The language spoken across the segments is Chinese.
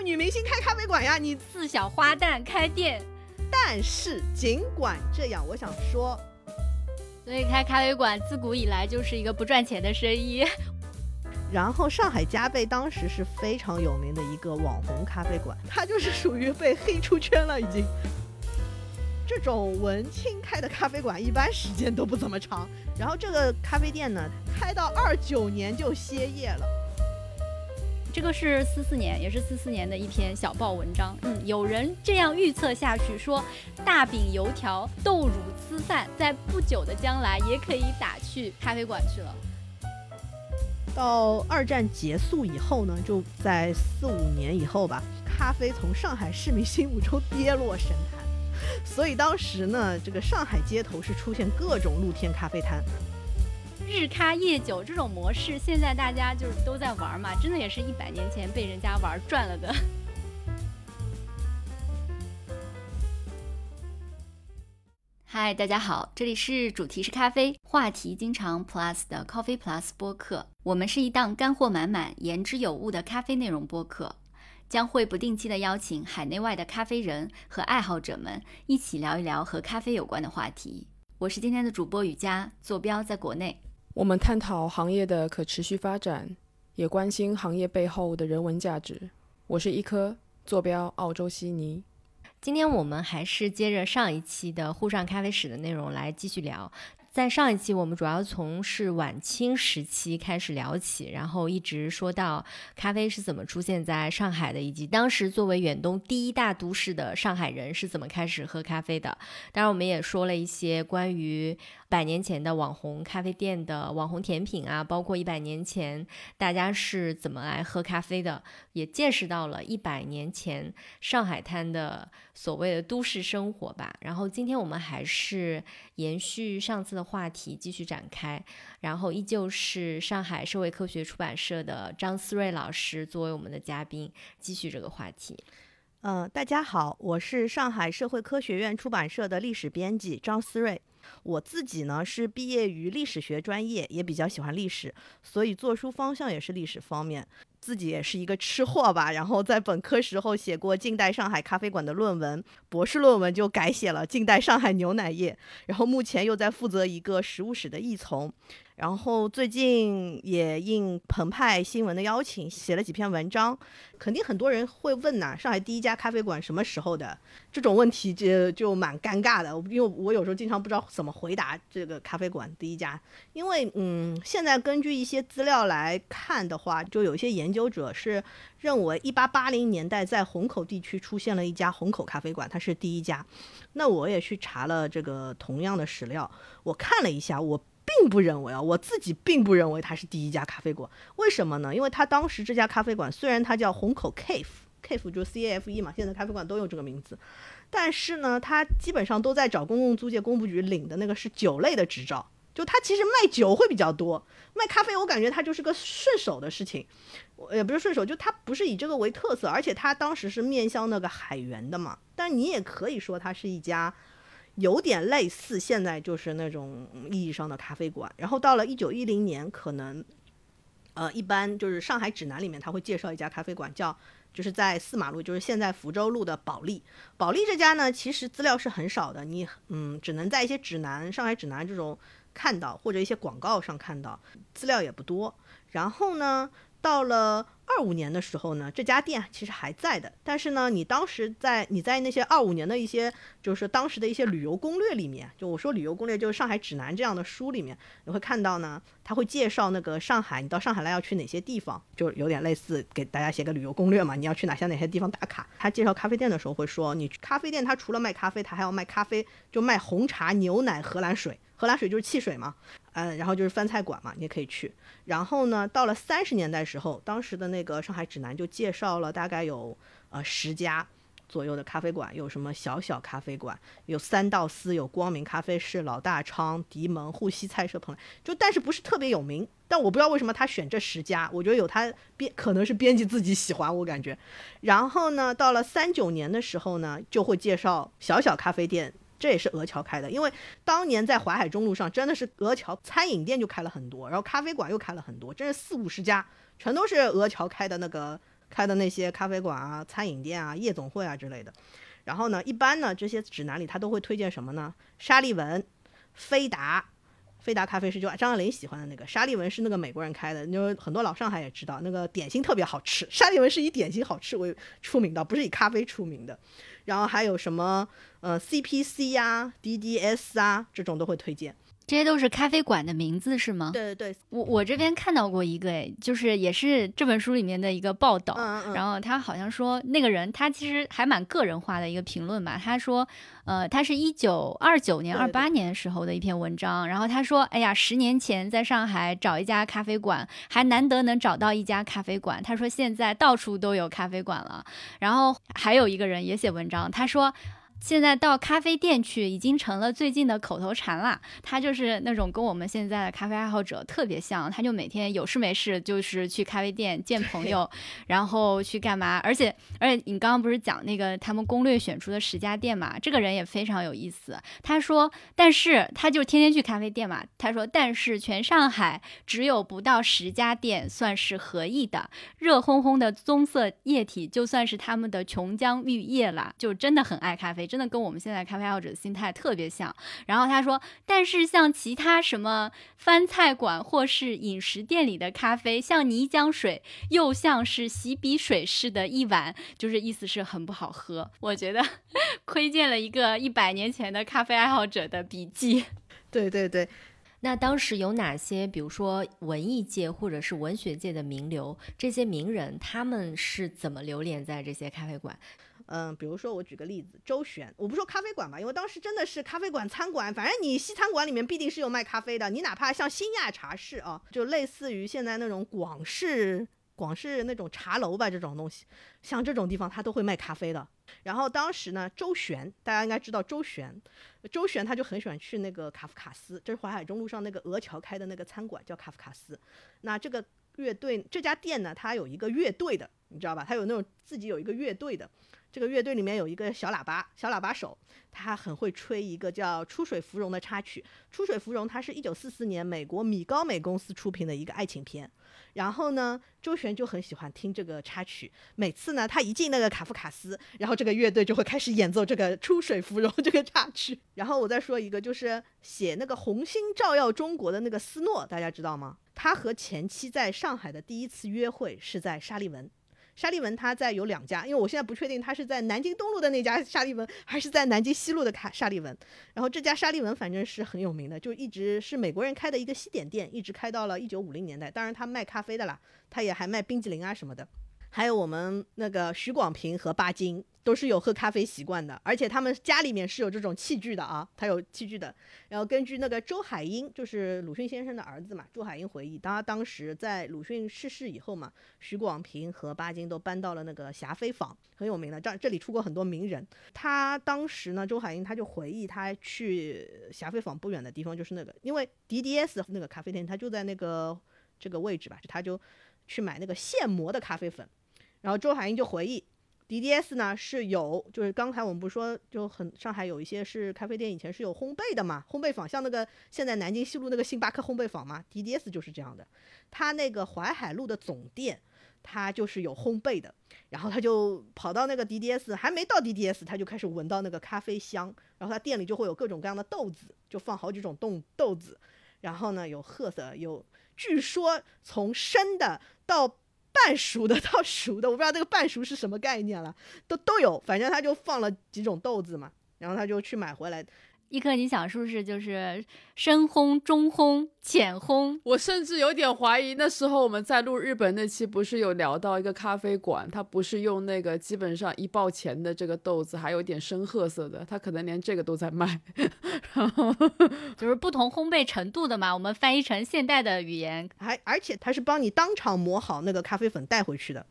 就女明星开咖啡馆呀，你自小花旦开店。但是尽管这样，我想说，所以开咖啡馆自古以来就是一个不赚钱的生意。然后上海嘉贝当时是非常有名的一个网红咖啡馆，它就是属于被黑出圈了已经。这种文青开的咖啡馆一般时间都不怎么长，然后这个咖啡店呢开到二九年就歇业了。这个是四四年，也是四四年的一篇小报文章。嗯，有人这样预测下去说，大饼油条、豆乳粢饭在不久的将来也可以打去咖啡馆去了。到二战结束以后呢，就在四五年以后吧，咖啡从上海市民心目中跌落神坛，所以当时呢，这个上海街头是出现各种露天咖啡摊，日咖夜酒这种模式，现在大家就是都在玩嘛，真的也是一百年前被人家玩赚了的。嗨，大家好，这里是主题是咖啡，话题经常 Plus 的 Coffee Plus 播客。我们是一档干货满满、言之有物的咖啡内容播客，将会不定期的邀请海内外的咖啡人和爱好者们一起聊一聊和咖啡有关的话题。我是今天的主播雨佳，坐标在国内。我们探讨行业的可持续发展，也关心行业背后的人文价值。我是一颗，坐标澳洲悉尼。今天我们还是接着上一期的沪上咖啡史的内容来继续聊。在上一期，我们主要从是晚清时期开始聊起，然后一直说到咖啡是怎么出现在上海的，以及当时作为远东第一大都市的上海人是怎么开始喝咖啡的。当然，我们也说了一些关于百年前的网红咖啡店的网红甜品啊，包括一百年前大家是怎么来喝咖啡的，也见识到了一百年前上海滩的所谓的都市生活吧。然后今天我们还是延续上次的。话题继续展开，然后依旧是上海社会科学出版社的张思睿老师作为我们的嘉宾，继续这个话题。嗯，大家好，我是上海社会科学院出版社的历史编辑张思睿。我自己呢是毕业于历史学专业，也比较喜欢历史，所以做书方向也是历史方面。自己也是一个吃货吧，然后在本科时候写过近代上海咖啡馆的论文，博士论文就改写了近代上海牛奶业，然后目前又在负责一个食物史的译丛。然后最近也应澎湃新闻的邀请，写了几篇文章。肯定很多人会问呐，上海第一家咖啡馆什么时候的？这种问题就就蛮尴尬的，因为我有时候经常不知道怎么回答这个咖啡馆第一家。因为嗯，现在根据一些资料来看的话，就有一些研究者是认为，一八八零年代在虹口地区出现了一家虹口咖啡馆，它是第一家。那我也去查了这个同样的史料，我看了一下，我。并不认为啊，我自己并不认为它是第一家咖啡馆。为什么呢？因为它当时这家咖啡馆虽然它叫虹口 Cafe，Cafe 就是 C A F E 嘛，现在咖啡馆都用这个名字，但是呢，它基本上都在找公共租界工部局领的那个是酒类的执照，就它其实卖酒会比较多，卖咖啡我感觉它就是个顺手的事情，也不是顺手，就它不是以这个为特色，而且它当时是面向那个海员的嘛，但你也可以说它是一家。有点类似现在就是那种意义上的咖啡馆，然后到了一九一零年，可能，呃，一般就是上海指南里面他会介绍一家咖啡馆，叫就是在四马路，就是现在福州路的保利。保利这家呢，其实资料是很少的，你嗯，只能在一些指南、上海指南这种看到，或者一些广告上看到，资料也不多。然后呢，到了。二五年的时候呢，这家店其实还在的。但是呢，你当时在你在那些二五年的一些，就是当时的一些旅游攻略里面，就我说旅游攻略就是《上海指南》这样的书里面，你会看到呢，他会介绍那个上海，你到上海来要去哪些地方，就有点类似给大家写个旅游攻略嘛。你要去哪些哪些地方打卡？他介绍咖啡店的时候会说，你咖啡店他除了卖咖啡，他还要卖咖啡，就卖红茶、牛奶、荷兰水。荷兰水就是汽水嘛，嗯，然后就是饭菜馆嘛，你也可以去。然后呢，到了三十年代时候，当时的那个上海指南就介绍了大概有呃十家左右的咖啡馆，有什么小小咖啡馆，有三道司，有光明咖啡室、老大昌、迪门、沪西菜社、蓬莱，就但是不是特别有名。但我不知道为什么他选这十家，我觉得有他编，可能是编辑自己喜欢，我感觉。然后呢，到了三九年的时候呢，就会介绍小小咖啡店。这也是俄桥开的，因为当年在淮海中路上真的是俄桥餐饮店就开了很多，然后咖啡馆又开了很多，真是四五十家，全都是俄桥开的那个开的那些咖啡馆啊、餐饮店啊、夜总会啊之类的。然后呢，一般呢这些指南里他都会推荐什么呢？沙利文、菲达。菲达咖啡是就张爱玲喜欢的那个，沙利文是那个美国人开的，因为很多老上海也知道，那个点心特别好吃。沙利文是以点心好吃为出名的，不是以咖啡出名的。然后还有什么呃 CPC 呀、DDS 啊这种都会推荐。这些都是咖啡馆的名字是吗？对对对，我我这边看到过一个，哎，就是也是这本书里面的一个报道，嗯嗯然后他好像说那个人他其实还蛮个人化的一个评论吧，他说，呃，他是一九二九年、二八年时候的一篇文章，然后他说，哎呀，十年前在上海找一家咖啡馆，还难得能找到一家咖啡馆，他说现在到处都有咖啡馆了，然后还有一个人也写文章，他说。现在到咖啡店去已经成了最近的口头禅了。他就是那种跟我们现在的咖啡爱好者特别像，他就每天有事没事就是去咖啡店见朋友，然后去干嘛？而且而且你刚刚不是讲那个他们攻略选出的十家店嘛？这个人也非常有意思。他说，但是他就天天去咖啡店嘛。他说，但是全上海只有不到十家店算是合意的，热烘烘的棕色液体就算是他们的琼浆玉液了，就真的很爱咖啡，真的跟我们现在咖啡爱好者的心态特别像。然后他说，但是像其他什么翻菜馆或是饮食店里的咖啡，像泥浆水，又像是洗笔水似的一碗，就是意思是很不好喝。我觉得 窥见了一个一百年前的咖啡爱好者的笔记。对对对，那当时有哪些，比如说文艺界或者是文学界的名流，这些名人他们是怎么流连在这些咖啡馆？嗯，比如说我举个例子，周旋，我不说咖啡馆吧，因为当时真的是咖啡馆、餐馆，反正你西餐馆里面必定是有卖咖啡的。你哪怕像新亚茶室啊，就类似于现在那种广式、广式那种茶楼吧，这种东西，像这种地方它都会卖咖啡的。然后当时呢，周旋大家应该知道周旋，周旋他就很喜欢去那个卡夫卡斯，这是淮海中路上那个鹅桥开的那个餐馆叫卡夫卡斯。那这个乐队这家店呢，它有一个乐队的，你知道吧？它有那种自己有一个乐队的。这个乐队里面有一个小喇叭，小喇叭手，他很会吹一个叫《出水芙蓉》的插曲。《出水芙蓉》它是一九四四年美国米高美公司出品的一个爱情片。然后呢，周璇就很喜欢听这个插曲。每次呢，他一进那个卡夫卡斯，然后这个乐队就会开始演奏这个《出水芙蓉》这个插曲。然后我再说一个，就是写那个《红星照耀中国》的那个斯诺，大家知道吗？他和前妻在上海的第一次约会是在沙利文。沙利文他在有两家，因为我现在不确定他是在南京东路的那家沙利文，还是在南京西路的卡沙利文。然后这家沙利文反正是很有名的，就一直是美国人开的一个西点店，一直开到了一九五零年代。当然他卖咖啡的啦，他也还卖冰激凌啊什么的。还有我们那个许广平和巴金都是有喝咖啡习惯的，而且他们家里面是有这种器具的啊，他有器具的。然后根据那个周海婴，就是鲁迅先生的儿子嘛，周海婴回忆，他当时在鲁迅逝世以后嘛，许广平和巴金都搬到了那个霞飞坊，很有名的。这这里出过很多名人。他当时呢，周海婴他就回忆他去霞飞坊不远的地方，就是那个，因为 DDS 那个咖啡店，他就在那个这个位置吧，他就去买那个现磨的咖啡粉。然后周海婴就回忆，DDS 呢是有，就是刚才我们不是说就很上海有一些是咖啡店以前是有烘焙的嘛，烘焙坊像那个现在南京西路那个星巴克烘焙坊嘛，DDS 就是这样的。他那个淮海路的总店，他就是有烘焙的，然后他就跑到那个 DDS，还没到 DDS，他就开始闻到那个咖啡香，然后他店里就会有各种各样的豆子，就放好几种豆豆子，然后呢有褐色，有据说从深的到半熟的到熟的，我不知道这个半熟是什么概念了，都都有，反正他就放了几种豆子嘛，然后他就去买回来。一颗，你想是不是就是深烘、中烘、浅烘？我甚至有点怀疑，那时候我们在录日本那期，不是有聊到一个咖啡馆，它不是用那个基本上一包钱的这个豆子，还有点深褐色的，它可能连这个都在卖。然后就是不同烘焙程度的嘛，我们翻译成现代的语言。还而且它是帮你当场磨好那个咖啡粉带回去的。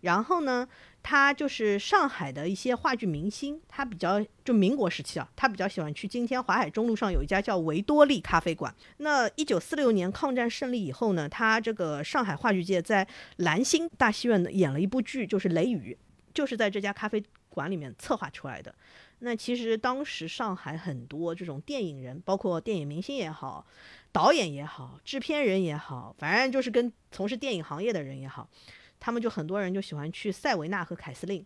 然后呢，他就是上海的一些话剧明星，他比较就民国时期啊，他比较喜欢去今天淮海中路上有一家叫维多利咖啡馆。那一九四六年抗战胜利以后呢，他这个上海话剧界在兰心大戏院演了一部剧，就是《雷雨》，就是在这家咖啡馆里面策划出来的。那其实当时上海很多这种电影人，包括电影明星也好，导演也好，制片人也好，反正就是跟从事电影行业的人也好，他们就很多人就喜欢去塞维纳和凯司令，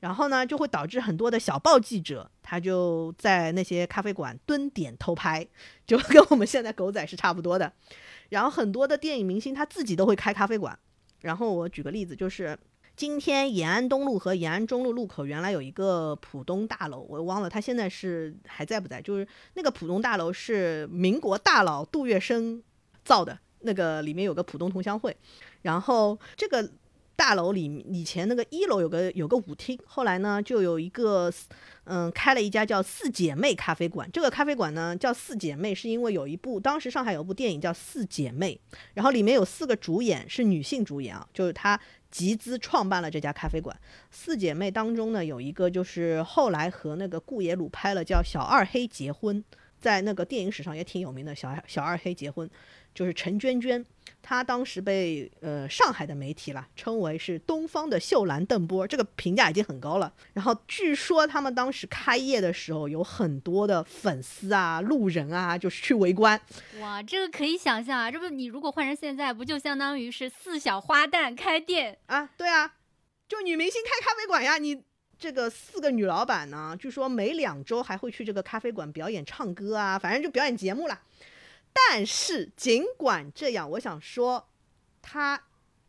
然后呢，就会导致很多的小报记者他就在那些咖啡馆蹲点偷拍，就跟我们现在狗仔是差不多的。然后很多的电影明星他自己都会开咖啡馆。然后我举个例子，就是今天延安东路和延安中路路口原来有一个浦东大楼，我忘了他现在是还在不在。就是那个浦东大楼是民国大佬杜月笙造的，那个里面有个浦东同乡会。然后这个大楼里以前那个一楼有个有个舞厅，后来呢就有一个嗯开了一家叫四姐妹咖啡馆。这个咖啡馆呢叫四姐妹，是因为有一部当时上海有部电影叫《四姐妹》，然后里面有四个主演是女性主演啊，就是她集资创办了这家咖啡馆。四姐妹当中呢有一个就是后来和那个顾野鲁拍了叫《小二黑结婚》，在那个电影史上也挺有名的。小小二黑结婚就是陈娟娟。她当时被呃上海的媒体啦称为是东方的秀兰邓波，这个评价已经很高了。然后据说他们当时开业的时候，有很多的粉丝啊、路人啊，就是去围观。哇，这个可以想象啊，这不你如果换成现在，不就相当于是四小花旦开店啊？对啊，就女明星开咖啡馆呀。你这个四个女老板呢，据说每两周还会去这个咖啡馆表演唱歌啊，反正就表演节目啦。但是尽管这样，我想说，他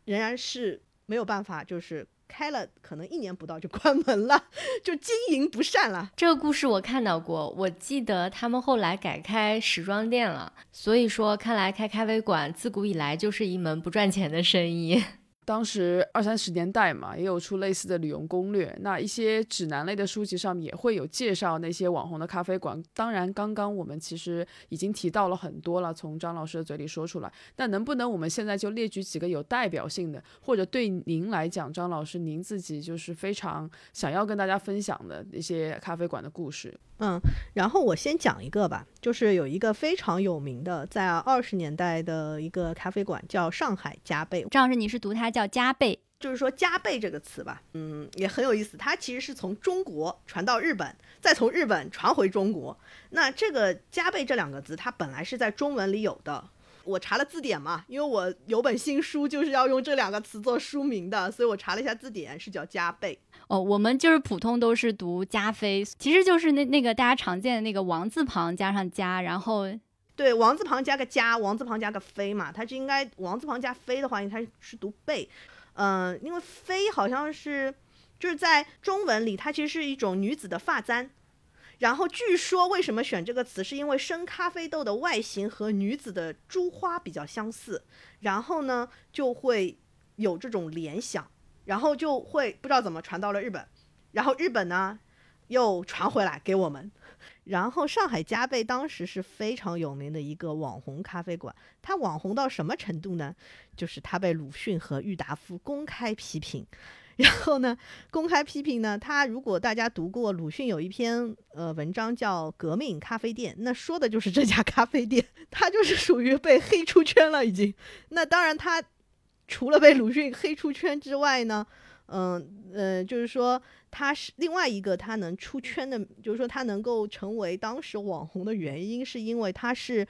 仍然是没有办法，就是开了可能一年不到就关门了，就经营不善了。这个故事我看到过，我记得他们后来改开时装店了。所以说，看来开咖啡馆自古以来就是一门不赚钱的生意。当时二三十年代嘛，也有出类似的旅游攻略。那一些指南类的书籍上面也会有介绍那些网红的咖啡馆。当然，刚刚我们其实已经提到了很多了，从张老师的嘴里说出来。那能不能我们现在就列举几个有代表性的，或者对您来讲，张老师您自己就是非常想要跟大家分享的一些咖啡馆的故事？嗯，然后我先讲一个吧，就是有一个非常有名的，在二十年代的一个咖啡馆叫上海加贝。张老师，你是读它叫加倍，就是说加倍这个词吧，嗯，也很有意思。它其实是从中国传到日本，再从日本传回中国。那这个加倍这两个字，它本来是在中文里有的。我查了字典嘛，因为我有本新书就是要用这两个词做书名的，所以我查了一下字典，是叫加倍。哦，我们就是普通都是读加菲，其实就是那那个大家常见的那个王字旁加上加，然后对王字旁加个加，王字旁加个飞嘛，它是应该王字旁加飞的话，它是读贝。嗯，因为飞好像是就是在中文里，它其实是一种女子的发簪。然后据说为什么选这个词，是因为生咖啡豆的外形和女子的珠花比较相似，然后呢就会有这种联想，然后就会不知道怎么传到了日本，然后日本呢又传回来给我们，然后上海加贝当时是非常有名的一个网红咖啡馆，它网红到什么程度呢？就是它被鲁迅和郁达夫公开批评。然后呢，公开批评呢？他如果大家读过鲁迅有一篇呃文章叫《革命咖啡店》，那说的就是这家咖啡店，他就是属于被黑出圈了已经。那当然，他除了被鲁迅黑出圈之外呢，嗯呃，就是说他是另外一个他能出圈的，就是说他能够成为当时网红的原因，是因为他是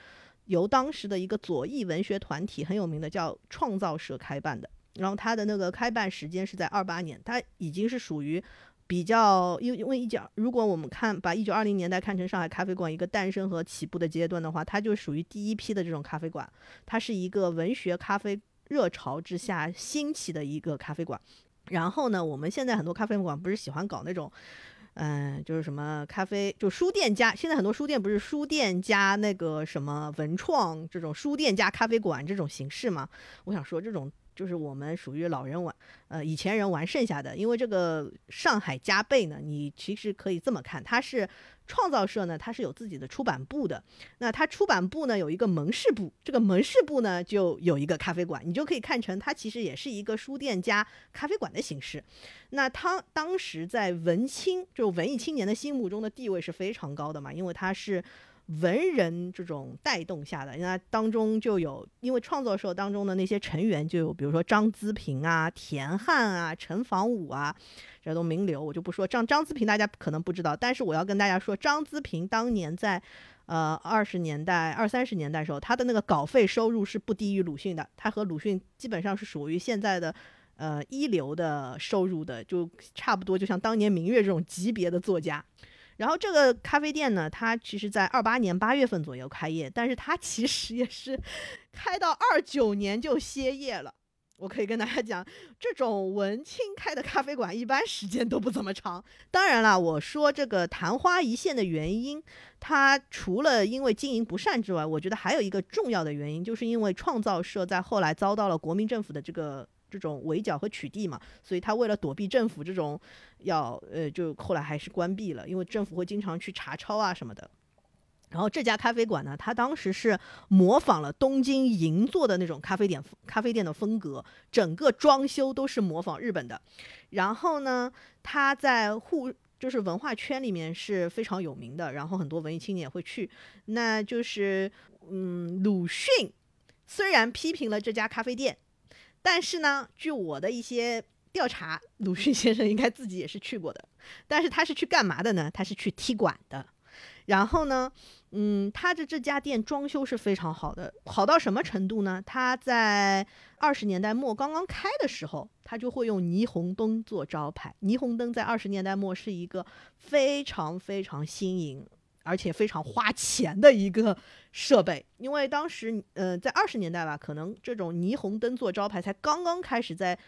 由当时的一个左翼文学团体很有名的叫创造社开办的。然后它的那个开办时间是在二八年，它已经是属于比较，因为因为一九，如果我们看把一九二零年代看成上海咖啡馆一个诞生和起步的阶段的话，它就属于第一批的这种咖啡馆，它是一个文学咖啡热潮之下兴起的一个咖啡馆。然后呢，我们现在很多咖啡馆不是喜欢搞那种，嗯，就是什么咖啡，就书店加，现在很多书店不是书店加那个什么文创这种书店加咖啡馆这种形式吗？我想说这种。就是我们属于老人玩，呃，以前人玩剩下的。因为这个上海加倍呢，你其实可以这么看，它是创造社呢，它是有自己的出版部的。那它出版部呢有一个门市部，这个门市部呢就有一个咖啡馆，你就可以看成它其实也是一个书店加咖啡馆的形式。那它当时在文青就文艺青年的心目中的地位是非常高的嘛，因为它是。文人这种带动下的，那当中就有，因为创作社当中的那些成员就有，比如说张资平啊、田汉啊、陈房武啊，这都名流，我就不说。张张资平大家可能不知道，但是我要跟大家说，张资平当年在呃二十年代、二三十年代时候，他的那个稿费收入是不低于鲁迅的，他和鲁迅基本上是属于现在的。呃一流的收入的，就差不多就像当年明月这种级别的作家。然后这个咖啡店呢，它其实在二八年八月份左右开业，但是它其实也是 开到二九年就歇业了。我可以跟大家讲，这种文青开的咖啡馆一般时间都不怎么长。当然了，我说这个昙花一现的原因，它除了因为经营不善之外，我觉得还有一个重要的原因，就是因为创造社在后来遭到了国民政府的这个这种围剿和取缔嘛，所以他为了躲避政府这种要呃，就后来还是关闭了，因为政府会经常去查抄啊什么的。然后这家咖啡馆呢，它当时是模仿了东京银座的那种咖啡店咖啡店的风格，整个装修都是模仿日本的。然后呢，它在沪就是文化圈里面是非常有名的，然后很多文艺青年也会去。那就是嗯，鲁迅虽然批评了这家咖啡店，但是呢，据我的一些调查，鲁迅先生应该自己也是去过的。但是他是去干嘛的呢？他是去踢馆的。然后呢，嗯，他的这家店装修是非常好的，好到什么程度呢？他在二十年代末刚刚开的时候，他就会用霓虹灯做招牌。霓虹灯在二十年代末是一个非常非常新颖，而且非常花钱的一个设备，因为当时，呃，在二十年代吧，可能这种霓虹灯做招牌才刚刚开始在，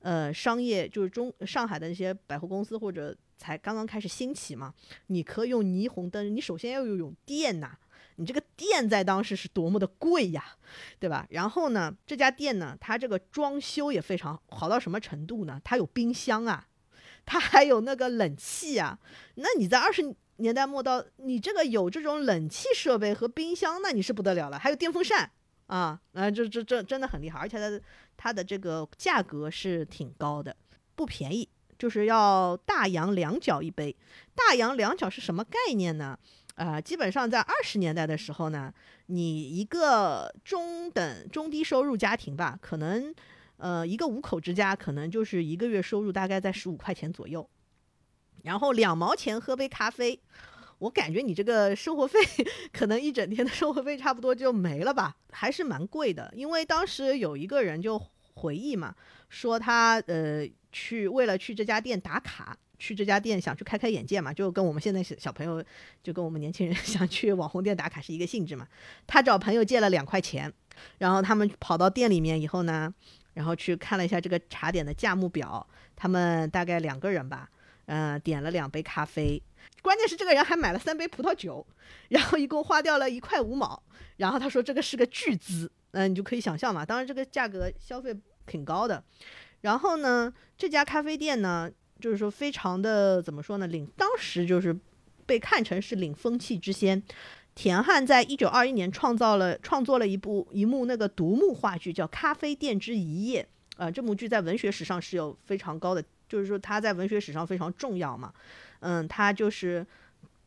呃，商业就是中上海的那些百货公司或者。才刚刚开始兴起嘛，你可以用霓虹灯，你首先要有电呐，你这个电在当时是多么的贵呀，对吧？然后呢，这家店呢，它这个装修也非常好到什么程度呢？它有冰箱啊，它还有那个冷气啊。那你在二十年代末到，你这个有这种冷气设备和冰箱，那你是不得了了。还有电风扇啊，啊，这这这真的很厉害，而且它的它的这个价格是挺高的，不便宜。就是要大洋两角一杯，大洋两角是什么概念呢？啊，基本上在二十年代的时候呢，你一个中等、中低收入家庭吧，可能，呃，一个五口之家，可能就是一个月收入大概在十五块钱左右，然后两毛钱喝杯咖啡，我感觉你这个生活费可能一整天的生活费差不多就没了吧，还是蛮贵的。因为当时有一个人就回忆嘛，说他呃。去为了去这家店打卡，去这家店想去开开眼界嘛，就跟我们现在小小朋友，就跟我们年轻人 想去网红店打卡是一个性质嘛。他找朋友借了两块钱，然后他们跑到店里面以后呢，然后去看了一下这个茶点的价目表，他们大概两个人吧，嗯，点了两杯咖啡，关键是这个人还买了三杯葡萄酒，然后一共花掉了一块五毛，然后他说这个是个巨资，嗯，你就可以想象嘛，当然这个价格消费挺高的。然后呢，这家咖啡店呢，就是说非常的怎么说呢？领当时就是被看成是领风气之先。田汉在一九二一年创造了创作了一部一幕那个独幕话剧，叫《咖啡店之一夜》。呃，这幕剧在文学史上是有非常高的，就是说他在文学史上非常重要嘛。嗯，他就是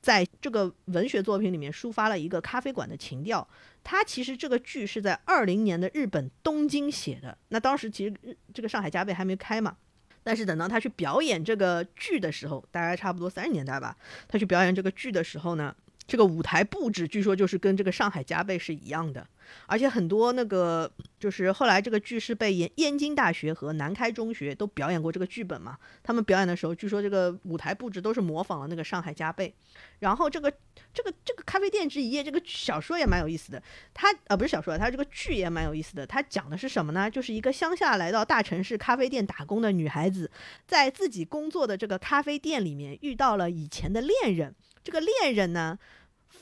在这个文学作品里面抒发了一个咖啡馆的情调。他其实这个剧是在二零年的日本东京写的，那当时其实这个上海加倍还没开嘛，但是等到他去表演这个剧的时候，大概差不多三十年代吧，他去表演这个剧的时候呢，这个舞台布置据说就是跟这个上海加倍是一样的。而且很多那个就是后来这个剧是被燕燕京大学和南开中学都表演过这个剧本嘛。他们表演的时候，据说这个舞台布置都是模仿了那个上海加倍。然后这个这个这个咖啡店之一夜这个小说也蛮有意思的。它呃不是小说，它这个剧也蛮有意思的。它讲的是什么呢？就是一个乡下来到大城市咖啡店打工的女孩子，在自己工作的这个咖啡店里面遇到了以前的恋人。这个恋人呢？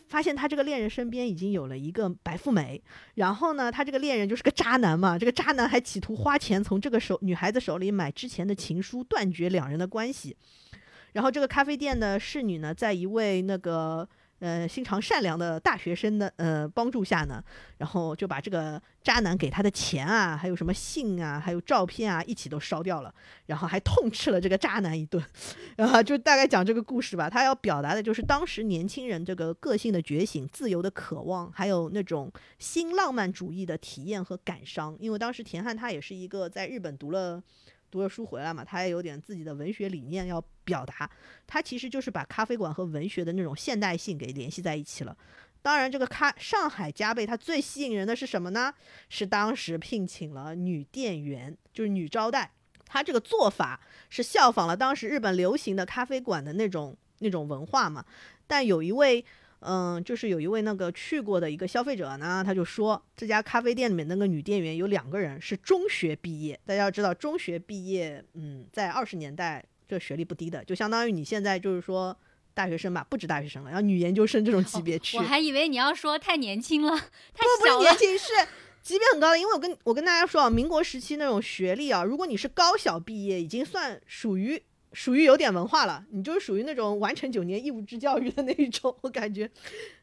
发现他这个恋人身边已经有了一个白富美，然后呢，他这个恋人就是个渣男嘛，这个渣男还企图花钱从这个手女孩子手里买之前的情书，断绝两人的关系。然后这个咖啡店的侍女呢，在一位那个。呃，心肠善良的大学生的呃帮助下呢，然后就把这个渣男给他的钱啊，还有什么信啊，还有照片啊，一起都烧掉了，然后还痛斥了这个渣男一顿，然后就大概讲这个故事吧。他要表达的就是当时年轻人这个个性的觉醒、自由的渴望，还有那种新浪漫主义的体验和感伤。因为当时田汉他也是一个在日本读了。读了书回来嘛，他也有点自己的文学理念要表达。他其实就是把咖啡馆和文学的那种现代性给联系在一起了。当然，这个咖上海加倍，它最吸引人的是什么呢？是当时聘请了女店员，就是女招待，他这个做法是效仿了当时日本流行的咖啡馆的那种那种文化嘛。但有一位，嗯，就是有一位那个去过的一个消费者呢，他就说这家咖啡店里面那个女店员有两个人是中学毕业。大家要知道，中学毕业，嗯，在二十年代这学历不低的，就相当于你现在就是说大学生吧，不止大学生了，然后女研究生这种级别去。我还以为你要说太年轻了，太不。不是年轻，是级别很高的。因为我跟我跟大家说啊，民国时期那种学历啊，如果你是高小毕业，已经算属于。属于有点文化了，你就是属于那种完成九年义务制教育的那一种，我感觉，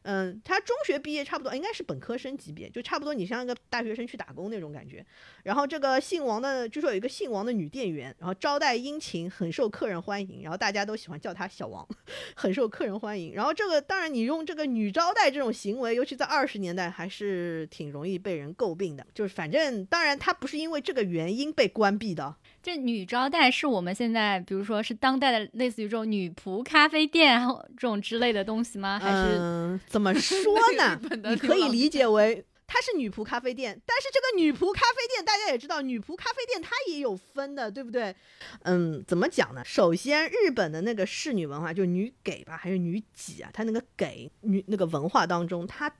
嗯，他中学毕业差不多应该是本科生级别，就差不多你像一个大学生去打工那种感觉。然后这个姓王的，据说有一个姓王的女店员，然后招待殷勤，很受客人欢迎，然后大家都喜欢叫她小王，很受客人欢迎。然后这个当然你用这个女招待这种行为，尤其在二十年代还是挺容易被人诟病的，就是反正当然她不是因为这个原因被关闭的。这女招待是我们现在，比如说是当代的类似于这种女仆咖啡店这种之类的东西吗？还是、嗯、怎么 说呢？你可以理解 为它是女仆咖啡店，但是这个女仆咖啡店大家也知道，女仆咖啡店它也有分的，对不对？嗯，怎么讲呢？首先，日本的那个侍女文化，就女给吧，还是女给啊？它那个给女那个文化当中，它。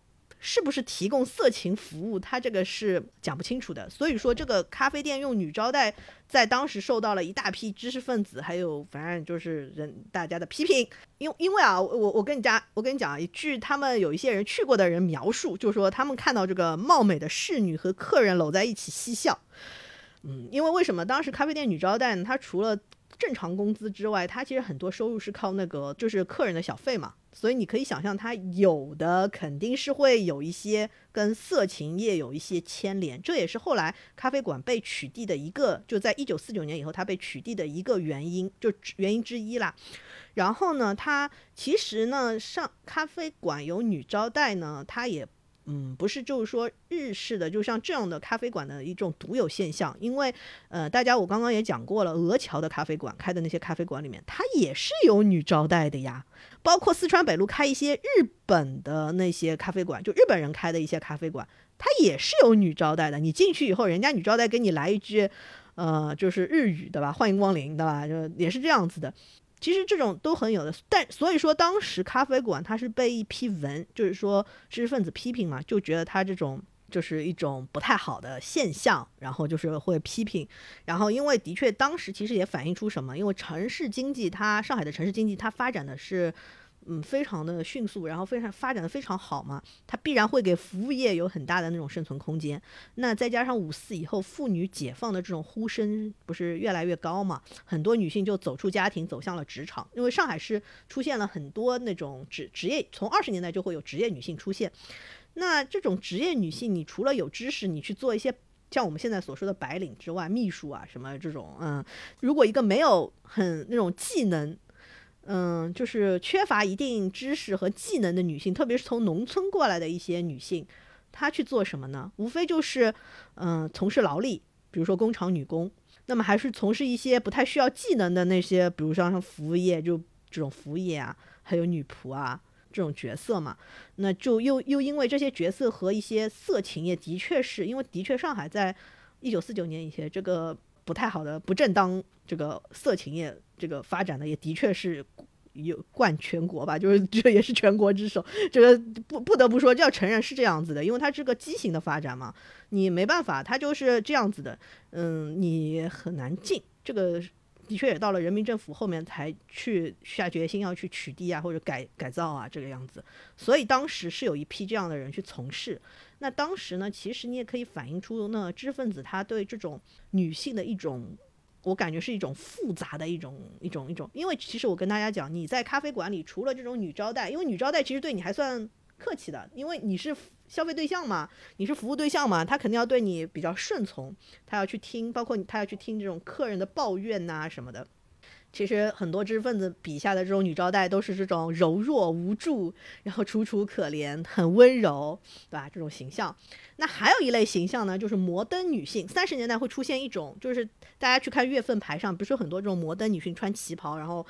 是不是提供色情服务？他这个是讲不清楚的。所以说，这个咖啡店用女招待，在当时受到了一大批知识分子，还有反正就是人大家的批评。因因为啊，我我跟你讲，我跟你讲啊，据，他们有一些人去过的人描述，就是说他们看到这个貌美的侍女和客人搂在一起嬉笑。嗯，因为为什么当时咖啡店女招待呢？她除了正常工资之外，他其实很多收入是靠那个就是客人的小费嘛。所以你可以想象，他有的肯定是会有一些跟色情业有一些牵连，这也是后来咖啡馆被取缔的一个，就在一九四九年以后，他被取缔的一个原因，就原因之一啦。然后呢，他其实呢，上咖啡馆有女招待呢，他也。嗯，不是，就是说日式的，就像这样的咖啡馆的一种独有现象。因为，呃，大家我刚刚也讲过了，俄桥的咖啡馆开的那些咖啡馆里面，它也是有女招待的呀。包括四川北路开一些日本的那些咖啡馆，就日本人开的一些咖啡馆，它也是有女招待的。你进去以后，人家女招待给你来一句，呃，就是日语对吧？欢迎光临对吧？就也是这样子的。其实这种都很有的，但所以说当时咖啡馆它是被一批文，就是说知识分子批评嘛，就觉得它这种就是一种不太好的现象，然后就是会批评。然后因为的确当时其实也反映出什么，因为城市经济它上海的城市经济它发展的是。嗯，非常的迅速，然后非常发展的非常好嘛，它必然会给服务业有很大的那种生存空间。那再加上五四以后妇女解放的这种呼声不是越来越高嘛，很多女性就走出家庭，走向了职场。因为上海市出现了很多那种职职业，从二十年代就会有职业女性出现。那这种职业女性，你除了有知识，你去做一些像我们现在所说的白领之外，秘书啊什么这种，嗯，如果一个没有很那种技能。嗯，就是缺乏一定知识和技能的女性，特别是从农村过来的一些女性，她去做什么呢？无非就是，嗯，从事劳力，比如说工厂女工。那么还是从事一些不太需要技能的那些，比如说像服务业，就这种服务业啊，还有女仆啊这种角色嘛。那就又又因为这些角色和一些色情业，的确是因为的确上海在一九四九年以前这个不太好的不正当这个色情业。这个发展的也的确是有冠全国吧，就是 这也是全国之首。这个不不得不说，就要承认是这样子的，因为它是个畸形的发展嘛，你没办法，它就是这样子的。嗯，你很难进。这个的确也到了人民政府后面才去下决心要去取缔啊，或者改改造啊，这个样子。所以当时是有一批这样的人去从事。那当时呢，其实你也可以反映出那知识分子他对这种女性的一种。我感觉是一种复杂的一种一种一种，因为其实我跟大家讲，你在咖啡馆里除了这种女招待，因为女招待其实对你还算客气的，因为你是消费对象嘛，你是服务对象嘛，她肯定要对你比较顺从，她要去听，包括她要去听这种客人的抱怨呐什么的。其实很多知识分子笔下的这种女招待都是这种柔弱无助，然后楚楚可怜，很温柔，对吧？这种形象。那还有一类形象呢，就是摩登女性。三十年代会出现一种，就是大家去看月份牌上，不是有很多这种摩登女性穿旗袍，然后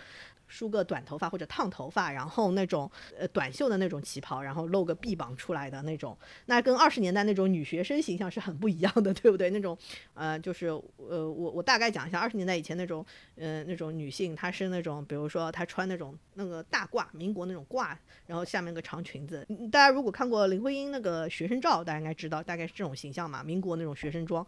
梳个短头发或者烫头发，然后那种呃短袖的那种旗袍，然后露个臂膀出来的那种，那跟二十年代那种女学生形象是很不一样的，对不对？那种呃就是呃我我大概讲一下，二十年代以前那种呃那种女性，她是那种比如说她穿那种那个大褂，民国那种褂，然后下面个长裙子。大家如果看过林徽因那个学生照，大家应该知道大概是这种形象嘛，民国那种学生装。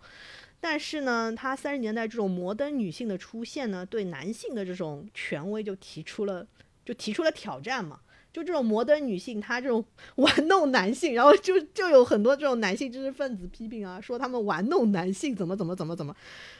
但是呢，她三十年代这种摩登女性的出现呢，对男性的这种权威就提提出了就提出了挑战嘛。就这种摩登女性，她这种 玩弄男性，然后就就有很多这种男性知识分子批评啊，说他们玩弄男性怎么怎么怎么怎么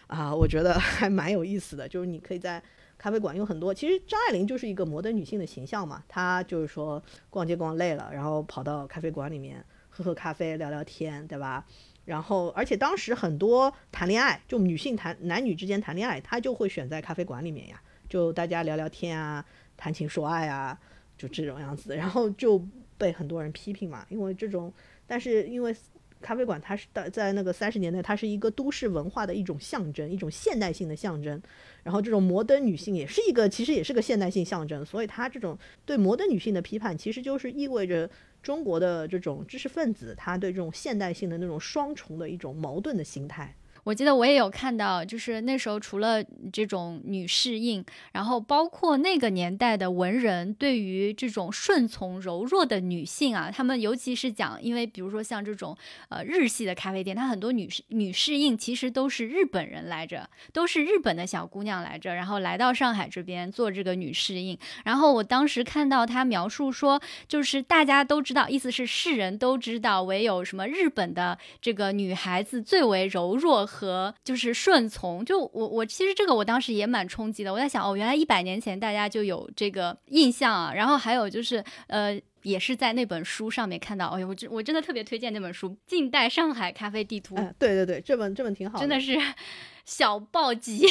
啊，我觉得还蛮有意思的。就是你可以在咖啡馆有很多，其实张爱玲就是一个摩登女性的形象嘛，她就是说逛街逛累了，然后跑到咖啡馆里面喝喝咖啡聊聊天，对吧？然后，而且当时很多谈恋爱，就女性谈男女之间谈恋爱，她就会选在咖啡馆里面呀，就大家聊聊天啊，谈情说爱啊，就这种样子。然后就被很多人批评嘛，因为这种，但是因为咖啡馆它是在在那个三十年代，它是一个都市文化的一种象征，一种现代性的象征。然后这种摩登女性也是一个，其实也是个现代性象征。所以它这种对摩登女性的批判，其实就是意味着。中国的这种知识分子，他对这种现代性的那种双重的一种矛盾的心态。我记得我也有看到，就是那时候除了这种女适应，然后包括那个年代的文人对于这种顺从柔弱的女性啊，他们尤其是讲，因为比如说像这种呃日系的咖啡店，它很多女女适应其实都是日本人来着，都是日本的小姑娘来着，然后来到上海这边做这个女适应。然后我当时看到他描述说，就是大家都知道，意思是世人都知道，唯有什么日本的这个女孩子最为柔弱。和就是顺从，就我我其实这个我当时也蛮冲击的。我在想，哦，原来一百年前大家就有这个印象啊。然后还有就是，呃，也是在那本书上面看到。哎呦，我真我真的特别推荐那本书《近代上海咖啡地图》。对对对，这本这本挺好，真的是 小暴击。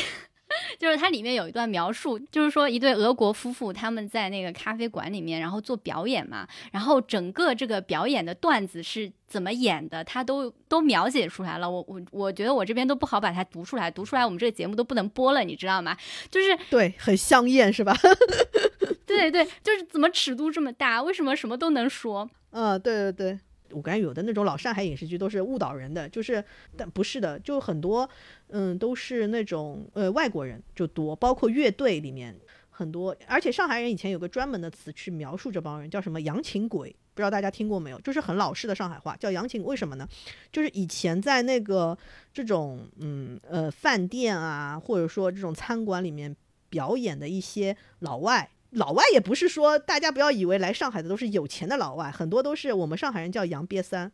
就是它里面有一段描述，就是说一对俄国夫妇他们在那个咖啡馆里面，然后做表演嘛，然后整个这个表演的段子是怎么演的，他都都描写出来了。我我我觉得我这边都不好把它读出来，读出来我们这个节目都不能播了，你知道吗？就是对，很香艳是吧？对对，就是怎么尺度这么大？为什么什么都能说？嗯，对对对。我感觉有的那种老上海影视剧都是误导人的，就是，但不是的，就很多，嗯，都是那种呃外国人就多，包括乐队里面很多，而且上海人以前有个专门的词去描述这帮人，叫什么洋琴鬼，不知道大家听过没有？就是很老式的上海话，叫洋情。为什么呢？就是以前在那个这种嗯呃饭店啊，或者说这种餐馆里面表演的一些老外。老外也不是说大家不要以为来上海的都是有钱的老外，很多都是我们上海人叫洋瘪三，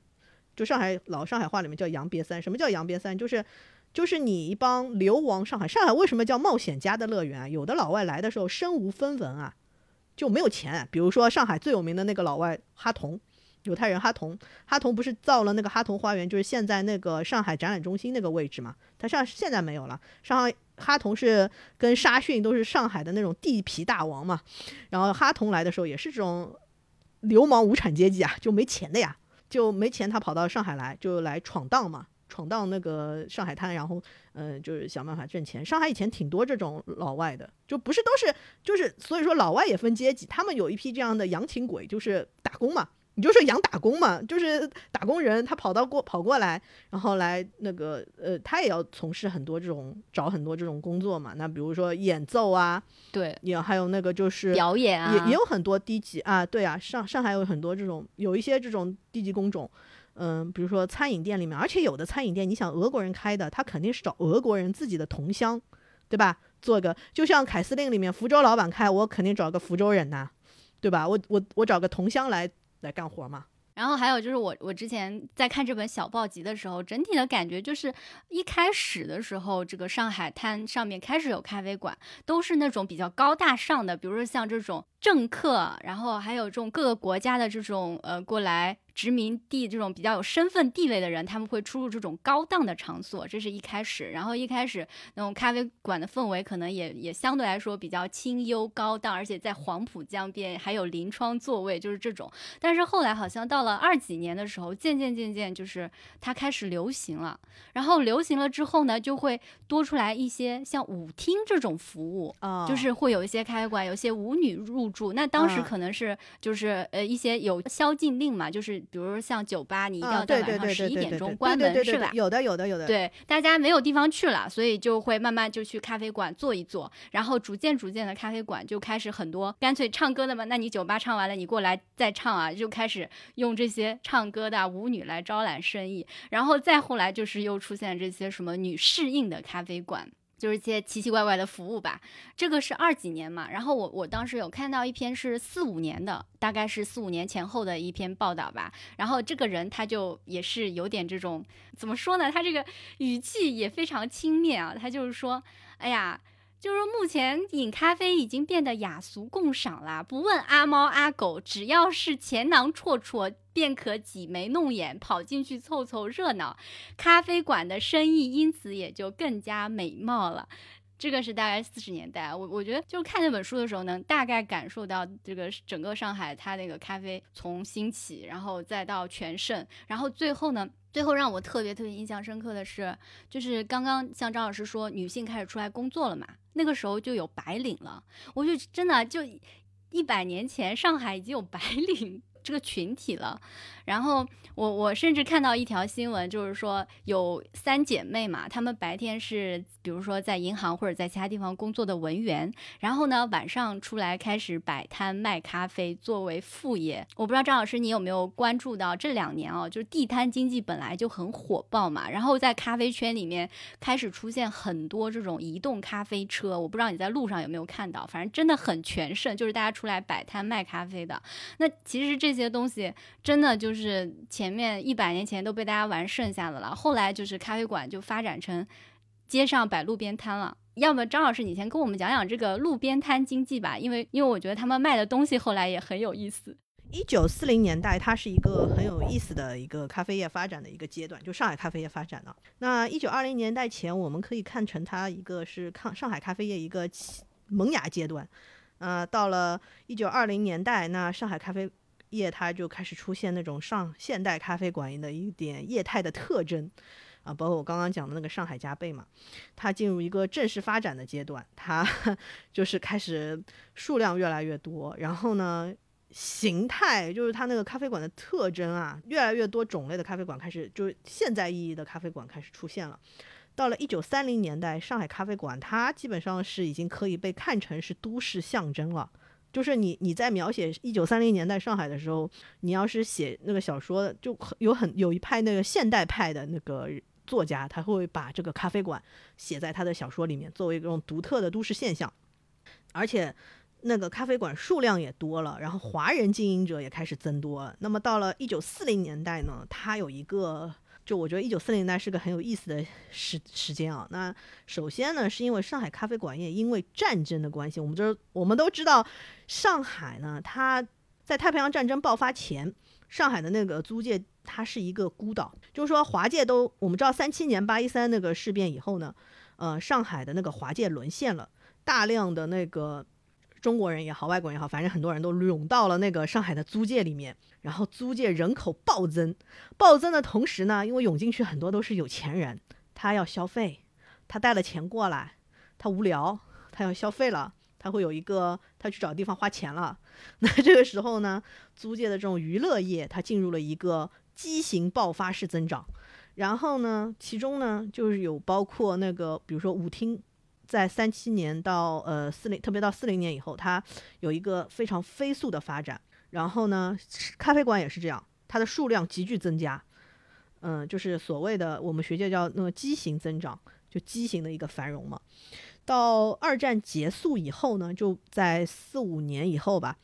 就上海老上海话里面叫洋瘪三。什么叫洋瘪三？就是就是你一帮流亡上海，上海为什么叫冒险家的乐园啊？有的老外来的时候身无分文啊，就没有钱。比如说上海最有名的那个老外哈同。犹太人哈同，哈同不是造了那个哈同花园，就是现在那个上海展览中心那个位置嘛？他上现在没有了。上海哈同是跟沙逊都是上海的那种地皮大王嘛。然后哈同来的时候也是这种流氓无产阶级啊，就没钱的呀，就没钱，他跑到上海来，就来闯荡嘛，闯荡那个上海滩，然后嗯，就是想办法挣钱。上海以前挺多这种老外的，就不是都是就是所以说老外也分阶级，他们有一批这样的洋情鬼，就是打工嘛。你就说养打工嘛，就是打工人，他跑到过跑过来，然后来那个呃，他也要从事很多这种找很多这种工作嘛。那比如说演奏啊，对，也还有那个就是表演啊，也也有很多低级啊，对啊，上上海有很多这种有一些这种低级工种，嗯，比如说餐饮店里面，而且有的餐饮店，你想俄国人开的，他肯定是找俄国人自己的同乡，对吧？做个就像凯司令里面福州老板开，我肯定找个福州人呐，对吧？我我我找个同乡来。来干活嘛？然后还有就是我我之前在看这本小报集的时候，整体的感觉就是一开始的时候，这个上海滩上面开始有咖啡馆，都是那种比较高大上的，比如说像这种政客，然后还有这种各个国家的这种呃过来。殖民地这种比较有身份地位的人，他们会出入这种高档的场所，这是一开始。然后一开始那种咖啡馆的氛围可能也也相对来说比较清幽高档，而且在黄浦江边还有临窗座位，就是这种。但是后来好像到了二几年的时候，渐渐渐渐就是它开始流行了。然后流行了之后呢，就会多出来一些像舞厅这种服务，就是会有一些咖啡馆有些舞女入住。那当时可能是就是呃一些有宵禁令嘛，就是。比如说像酒吧，你一定要在晚上十一点钟关门，是吧？有的，有的，有的。对，大家没有地方去了，所以就会慢慢就去咖啡馆坐一坐，然后逐渐逐渐的咖啡馆就开始很多，干脆唱歌的嘛，那你酒吧唱完了，你过来再唱啊，就开始用这些唱歌的舞女来招揽生意，然后再后来就是又出现这些什么女适应的咖啡馆。就是一些奇奇怪怪的服务吧，这个是二几年嘛，然后我我当时有看到一篇是四五年的，大概是四五年前后的一篇报道吧，然后这个人他就也是有点这种怎么说呢，他这个语气也非常轻蔑啊，他就是说，哎呀。就是说，目前饮咖啡已经变得雅俗共赏了，不问阿猫阿狗，只要是钱囊绰绰，便可挤眉弄眼跑进去凑凑热闹，咖啡馆的生意因此也就更加美貌了。这个是大概四十年代，我我觉得就看那本书的时候，能大概感受到这个整个上海它那个咖啡从兴起，然后再到全盛，然后最后呢。最后让我特别特别印象深刻的是，就是刚刚像张老师说，女性开始出来工作了嘛，那个时候就有白领了。我就真的就一百年前，上海已经有白领这个群体了。然后我我甚至看到一条新闻，就是说有三姐妹嘛，她们白天是比如说在银行或者在其他地方工作的文员，然后呢晚上出来开始摆摊卖咖啡作为副业。我不知道张老师你有没有关注到这两年哦，就是地摊经济本来就很火爆嘛，然后在咖啡圈里面开始出现很多这种移动咖啡车，我不知道你在路上有没有看到，反正真的很全盛，就是大家出来摆摊卖咖啡的。那其实这些东西真的就是。是前面一百年前都被大家玩剩下的了，后来就是咖啡馆就发展成街上摆路边摊了。要么张老师，你先跟我们讲讲这个路边摊经济吧，因为因为我觉得他们卖的东西后来也很有意思。一九四零年代，它是一个很有意思的一个咖啡业发展的一个阶段，就上海咖啡业发展了。那一九二零年代前，我们可以看成它一个是抗上海咖啡业一个萌芽阶段。呃，到了一九二零年代，那上海咖啡。业它就开始出现那种上现代咖啡馆的一点业态的特征，啊，包括我刚刚讲的那个上海加倍嘛，它进入一个正式发展的阶段，它 就是开始数量越来越多，然后呢，形态就是它那个咖啡馆的特征啊，越来越多种类的咖啡馆开始，就是现在意义的咖啡馆开始出现了。到了一九三零年代，上海咖啡馆它基本上是已经可以被看成是都市象征了。就是你你在描写一九三零年代上海的时候，你要是写那个小说，就有很有一派那个现代派的那个作家，他会把这个咖啡馆写在他的小说里面，作为一种独特的都市现象。而且那个咖啡馆数量也多了，然后华人经营者也开始增多了。那么到了一九四零年代呢，他有一个。就我觉得一九四零年代是个很有意思的时时间啊。那首先呢，是因为上海咖啡馆业因为战争的关系，我们就是我们都知道，上海呢，它在太平洋战争爆发前，上海的那个租界它是一个孤岛。就是说华界都我们知道三七年八一三那个事变以后呢，呃，上海的那个华界沦陷了，大量的那个。中国人也好，外国人也好，反正很多人都涌到了那个上海的租界里面，然后租界人口暴增，暴增的同时呢，因为涌进去很多都是有钱人，他要消费，他带了钱过来，他无聊，他要消费了，他会有一个他去找地方花钱了，那这个时候呢，租界的这种娱乐业它进入了一个畸形爆发式增长，然后呢，其中呢就是有包括那个比如说舞厅。在三七年到呃四零，特别到四零年以后，它有一个非常飞速的发展。然后呢，咖啡馆也是这样，它的数量急剧增加。嗯，就是所谓的我们学界叫那个畸形增长，就畸形的一个繁荣嘛。到二战结束以后呢，就在四五年以后吧，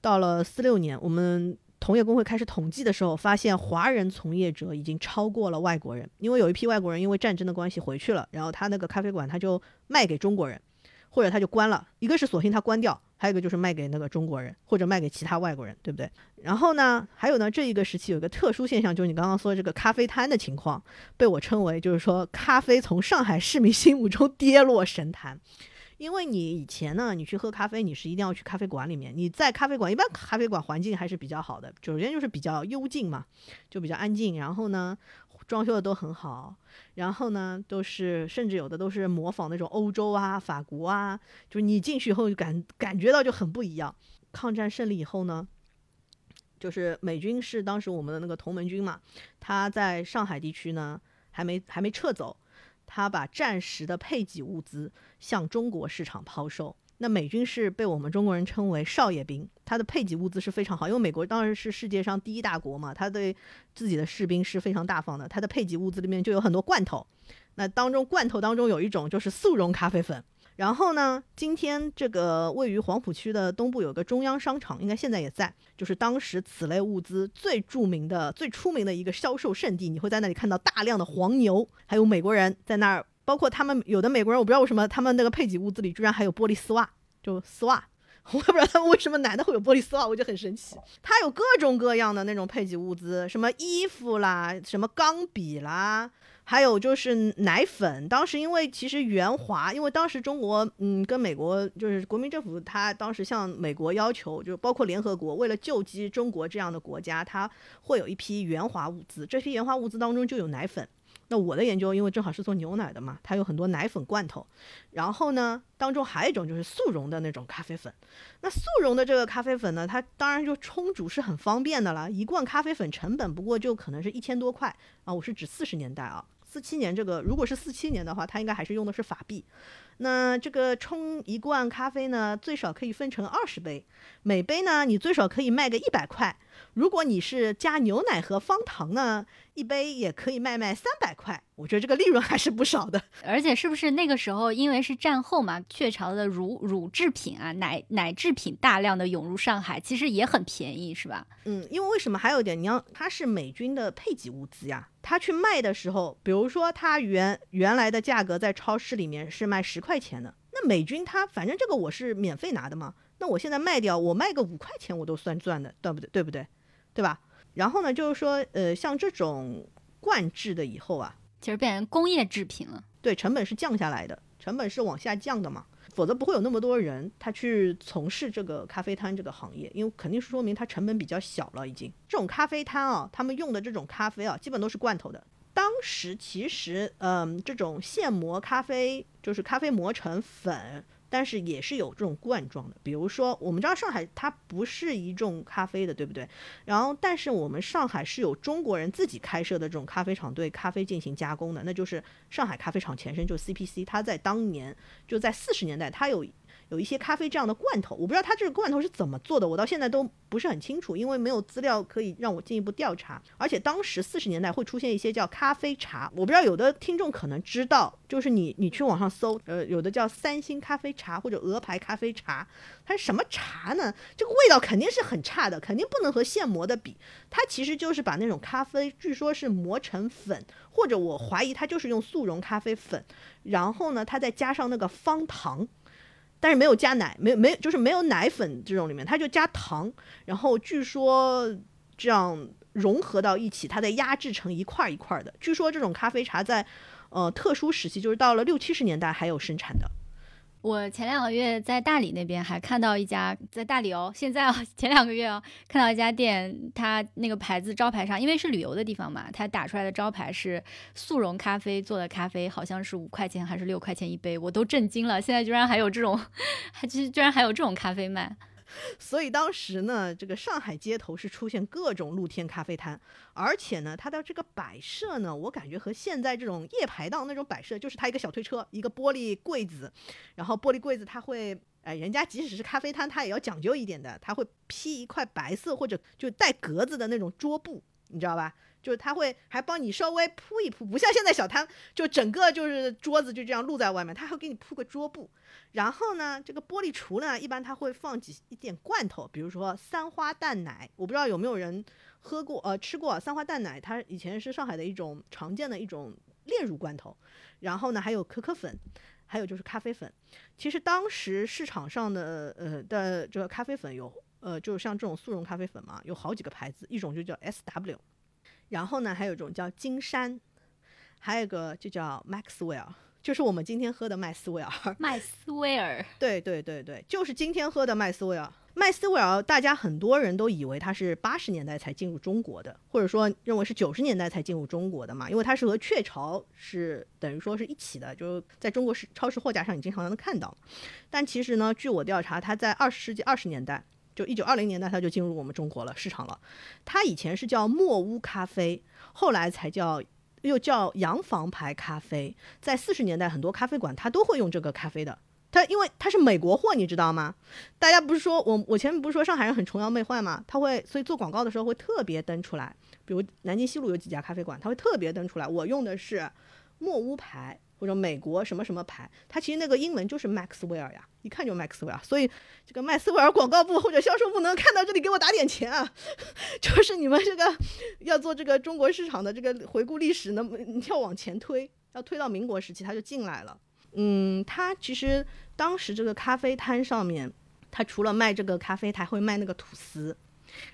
到了四六年，我们。同业工会开始统计的时候，发现华人从业者已经超过了外国人，因为有一批外国人因为战争的关系回去了，然后他那个咖啡馆他就卖给中国人，或者他就关了。一个是索性他关掉，还有一个就是卖给那个中国人或者卖给其他外国人，对不对？然后呢，还有呢，这一个时期有一个特殊现象，就是你刚刚说的这个咖啡摊的情况，被我称为就是说咖啡从上海市民心目中跌落神坛。因为你以前呢，你去喝咖啡，你是一定要去咖啡馆里面。你在咖啡馆，一般咖啡馆环境还是比较好的，首先就是比较幽静嘛，就比较安静。然后呢，装修的都很好。然后呢，都是甚至有的都是模仿那种欧洲啊、法国啊，就是你进去以后就感感觉到就很不一样。抗战胜利以后呢，就是美军是当时我们的那个同盟军嘛，他在上海地区呢还没还没撤走。他把战时的配给物资向中国市场抛售。那美军是被我们中国人称为少爷兵，他的配给物资是非常好，因为美国当然是世界上第一大国嘛，他对自己的士兵是非常大方的。他的配给物资里面就有很多罐头，那当中罐头当中有一种就是速溶咖啡粉。然后呢，今天这个位于黄浦区的东部有个中央商场，应该现在也在，就是当时此类物资最著名的、最出名的一个销售圣地。你会在那里看到大量的黄牛，还有美国人在那儿，包括他们有的美国人，我不知道为什么他们那个配给物资里居然还有玻璃丝袜，就丝袜，我也不知道他们为什么男的会有玻璃丝袜，我觉得很神奇。他有各种各样的那种配给物资，什么衣服啦，什么钢笔啦。还有就是奶粉，当时因为其实援华，因为当时中国嗯跟美国就是国民政府，他当时向美国要求，就包括联合国，为了救济中国这样的国家，他会有一批援华物资，这批援华物资当中就有奶粉。那我的研究，因为正好是做牛奶的嘛，它有很多奶粉罐头。然后呢，当中还有一种就是速溶的那种咖啡粉。那速溶的这个咖啡粉呢，它当然就冲煮是很方便的了，一罐咖啡粉成本不过就可能是一千多块啊，我是指四十年代啊。四七年这个，如果是四七年的话，他应该还是用的是法币。那这个冲一罐咖啡呢，最少可以分成二十杯，每杯呢你最少可以卖个一百块。如果你是加牛奶和方糖呢，一杯也可以卖卖三百块。我觉得这个利润还是不少的。而且是不是那个时候，因为是战后嘛，雀巢的乳乳制品啊、奶奶制品大量的涌入上海，其实也很便宜，是吧？嗯，因为为什么还有一点，你要它是美军的配给物资呀，他去卖的时候，比如说它原原来的价格在超市里面是卖十块钱的，那美军他反正这个我是免费拿的嘛，那我现在卖掉，我卖个五块钱我都算赚的，对不对？对不对？对吧？然后呢，就是说，呃，像这种罐制的以后啊，其实变成工业制品了。对，成本是降下来的，成本是往下降的嘛，否则不会有那么多人他去从事这个咖啡摊这个行业，因为肯定是说明它成本比较小了已经。这种咖啡摊啊，他们用的这种咖啡啊，基本都是罐头的。当时其实，嗯，这种现磨咖啡就是咖啡磨成粉。但是也是有这种罐装的，比如说我们知道上海它不是一种咖啡的，对不对？然后但是我们上海是有中国人自己开设的这种咖啡厂对咖啡进行加工的，那就是上海咖啡厂前身就是 CPC，它在当年就在四十年代它有。有一些咖啡这样的罐头，我不知道它这个罐头是怎么做的，我到现在都不是很清楚，因为没有资料可以让我进一步调查。而且当时四十年代会出现一些叫咖啡茶，我不知道有的听众可能知道，就是你你去网上搜，呃，有的叫三星咖啡茶或者鹅牌咖啡茶，它是什么茶呢？这个味道肯定是很差的，肯定不能和现磨的比。它其实就是把那种咖啡，据说是磨成粉，或者我怀疑它就是用速溶咖啡粉，然后呢，它再加上那个方糖。但是没有加奶，没有没有，就是没有奶粉这种里面，它就加糖，然后据说这样融合到一起，它再压制成一块一块的。据说这种咖啡茶在，呃，特殊时期，就是到了六七十年代还有生产的。我前两个月在大理那边还看到一家，在大理哦，现在哦，前两个月哦，看到一家店，它那个牌子招牌上，因为是旅游的地方嘛，它打出来的招牌是速溶咖啡做的咖啡，好像是五块钱还是六块钱一杯，我都震惊了，现在居然还有这种，还居居然还有这种咖啡卖。所以当时呢，这个上海街头是出现各种露天咖啡摊，而且呢，它的这个摆设呢，我感觉和现在这种夜排档那种摆设，就是它一个小推车，一个玻璃柜子，然后玻璃柜子它会，哎，人家即使是咖啡摊，它也要讲究一点的，它会披一块白色或者就带格子的那种桌布，你知道吧？就是他会还帮你稍微铺一铺，不像现在小摊，就整个就是桌子就这样露在外面，他会给你铺个桌布。然后呢，这个玻璃橱呢，一般他会放几一点罐头，比如说三花淡奶，我不知道有没有人喝过呃吃过三花淡奶，它以前是上海的一种常见的一种炼乳罐头。然后呢，还有可可粉，还有就是咖啡粉。其实当时市场上的呃的这个咖啡粉有呃，就是像这种速溶咖啡粉嘛，有好几个牌子，一种就叫 SW，然后呢还有一种叫金山，还有一个就叫 Maxwell，就是我们今天喝的麦斯威尔。麦斯威尔，对对对对，就是今天喝的麦斯威尔。麦斯威尔，大家很多人都以为它是八十年代才进入中国的，或者说认为是九十年代才进入中国的嘛，因为它是和雀巢是等于说是一起的，就是在中国市超市货架上你经常能看到。但其实呢，据我调查，它在二十世纪二十年代，就一九二零年代，它就进入我们中国了市场了。它以前是叫墨屋咖啡，后来才叫又叫洋房牌咖啡。在四十年代，很多咖啡馆它都会用这个咖啡的。它因为它是美国货，你知道吗？大家不是说我我前面不是说上海人很崇洋媚外吗？他会所以做广告的时候会特别登出来，比如南京西路有几家咖啡馆，他会特别登出来，我用的是墨屋牌或者美国什么什么牌，它其实那个英文就是 Maxwell 呀，一看就 Maxwell，所以这个麦斯威尔广告部或者销售部能看到这里给我打点钱啊，就是你们这个要做这个中国市场的这个回顾历史，能要往前推，要推到民国时期它就进来了。嗯，它其实当时这个咖啡摊上面，它除了卖这个咖啡，还会卖那个吐司。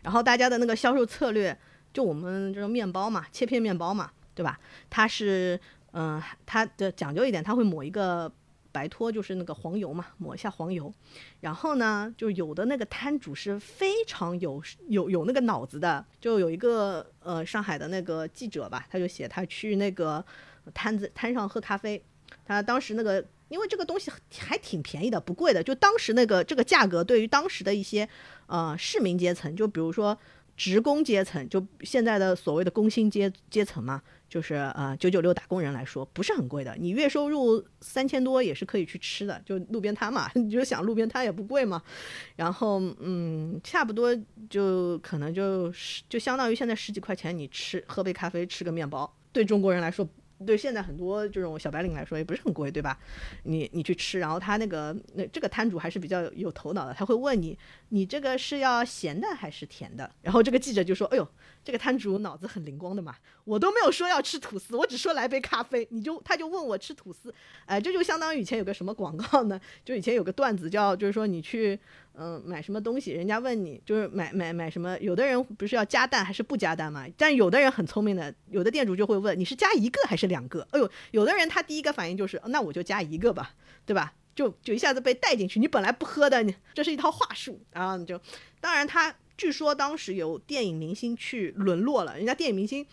然后大家的那个销售策略，就我们这种面包嘛，切片面包嘛，对吧？它是，嗯、它的讲究一点，他会抹一个白托，就是那个黄油嘛，抹一下黄油。然后呢，就有的那个摊主是非常有有有那个脑子的，就有一个呃上海的那个记者吧，他就写他去那个摊子摊上喝咖啡，他当时那个，因为这个东西还挺便宜的，不贵的，就当时那个这个价格，对于当时的一些呃市民阶层，就比如说职工阶层，就现在的所谓的工薪阶阶层嘛，就是呃九九六打工人来说，不是很贵的，你月收入三千多也是可以去吃的，就路边摊嘛，你就想路边摊也不贵嘛，然后嗯，差不多就可能就是就相当于现在十几块钱你吃喝杯咖啡吃个面包，对中国人来说。对现在很多这种小白领来说也不是很贵，对吧？你你去吃，然后他那个那这个摊主还是比较有头脑的，他会问你，你这个是要咸的还是甜的？然后这个记者就说，哎呦，这个摊主脑子很灵光的嘛，我都没有说要吃吐司，我只说来杯咖啡，你就他就问我吃吐司，哎，这就相当于以前有个什么广告呢？就以前有个段子叫，就是说你去。嗯，买什么东西，人家问你就是买买买什么，有的人不是要加蛋还是不加蛋嘛？但有的人很聪明的，有的店主就会问你是加一个还是两个？哎呦，有的人他第一个反应就是那我就加一个吧，对吧？就就一下子被带进去，你本来不喝的，你这是一套话术，然后你就，当然他据说当时有电影明星去沦落了，人家电影明星。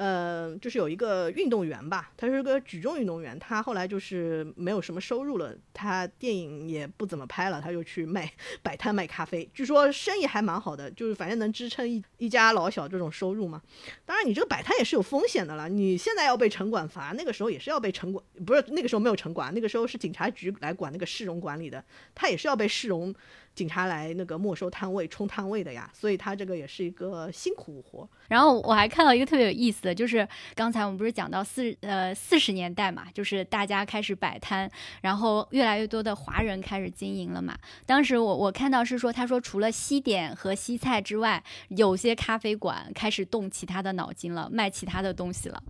呃，就是有一个运动员吧，他是个举重运动员，他后来就是没有什么收入了，他电影也不怎么拍了，他就去卖摆摊卖咖啡，据说生意还蛮好的，就是反正能支撑一一家老小这种收入嘛。当然，你这个摆摊也是有风险的了，你现在要被城管罚，那个时候也是要被城管，不是那个时候没有城管，那个时候是警察局来管那个市容管理的，他也是要被市容警察来那个没收摊位、冲摊位的呀，所以他这个也是一个辛苦活。然后我还看到一个特别有意思的，就是刚才我们不是讲到四呃四十年代嘛，就是大家开始摆摊，然后越来越多的华人开始经营了嘛。当时我我看到是说，他说除了西点和西菜之外，有些咖啡馆开始动其他的脑筋了，卖其他的东西了。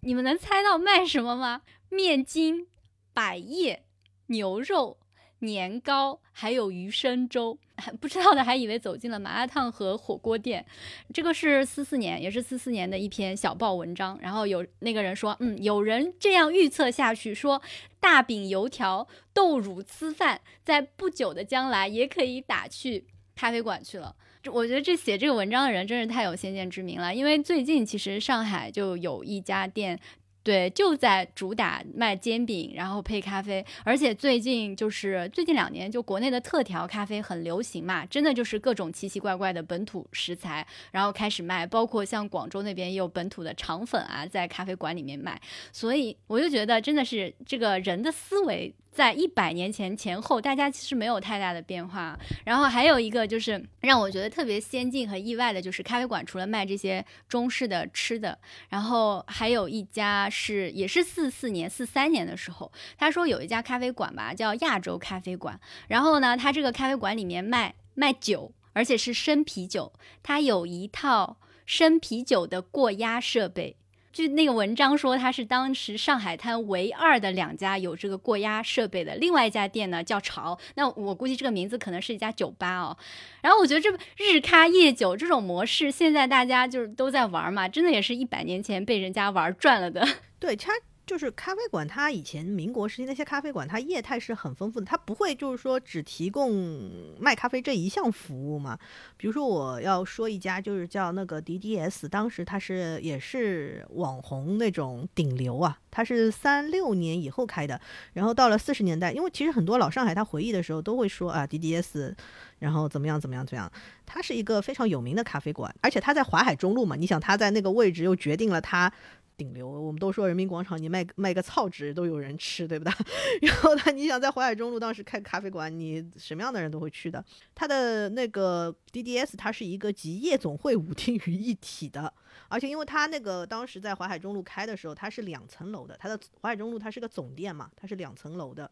你们能猜到卖什么吗？面筋、百叶、牛肉。年糕，还有鱼生粥，还 不知道的还以为走进了麻辣烫和火锅店。这个是四四年，也是四四年的一篇小报文章。然后有那个人说，嗯，有人这样预测下去，说大饼、油条、豆乳粢饭，在不久的将来也可以打去咖啡馆去了。我觉得这写这个文章的人真是太有先见之明了，因为最近其实上海就有一家店。对，就在主打卖煎饼，然后配咖啡，而且最近就是最近两年，就国内的特调咖啡很流行嘛，真的就是各种奇奇怪怪的本土食材，然后开始卖，包括像广州那边也有本土的肠粉啊，在咖啡馆里面卖，所以我就觉得真的是这个人的思维。在一百年前前后，大家其实没有太大的变化。然后还有一个就是让我觉得特别先进和意外的，就是咖啡馆除了卖这些中式的吃的，然后还有一家是也是四四年、四三年的时候，他说有一家咖啡馆吧，叫亚洲咖啡馆。然后呢，他这个咖啡馆里面卖卖酒，而且是生啤酒，他有一套生啤酒的过压设备。据那个文章说，它是当时上海滩唯二的两家有这个过压设备的。另外一家店呢叫潮，那我估计这个名字可能是一家酒吧哦。然后我觉得这日咖夜酒这种模式，现在大家就是都在玩嘛，真的也是一百年前被人家玩转了的。对，它就是咖啡馆，它以前民国时期那些咖啡馆，它业态是很丰富的，它不会就是说只提供卖咖啡这一项服务嘛。比如说我要说一家，就是叫那个 DDS，当时它是也是网红那种顶流啊，它是三六年以后开的，然后到了四十年代，因为其实很多老上海他回忆的时候都会说啊 DDS，然后怎么样怎么样怎么样，它是一个非常有名的咖啡馆，而且它在淮海中路嘛，你想它在那个位置又决定了它。顶流，我们都说人民广场，你卖卖个草纸都有人吃，对不对？然后呢，你想在淮海中路当时开咖啡馆，你什么样的人都会去的。他的那个 DDS，它是一个集夜总会舞厅于一体的，而且因为他那个当时在淮海中路开的时候，它是两层楼的，它的淮海中路它是个总店嘛，它是两层楼的。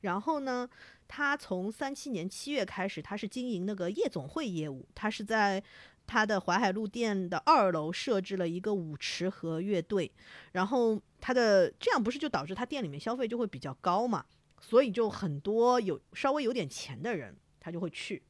然后呢，他从三七年七月开始，他是经营那个夜总会业务，他是在。他的淮海路店的二楼设置了一个舞池和乐队，然后他的这样不是就导致他店里面消费就会比较高嘛？所以就很多有稍微有点钱的人他就会去。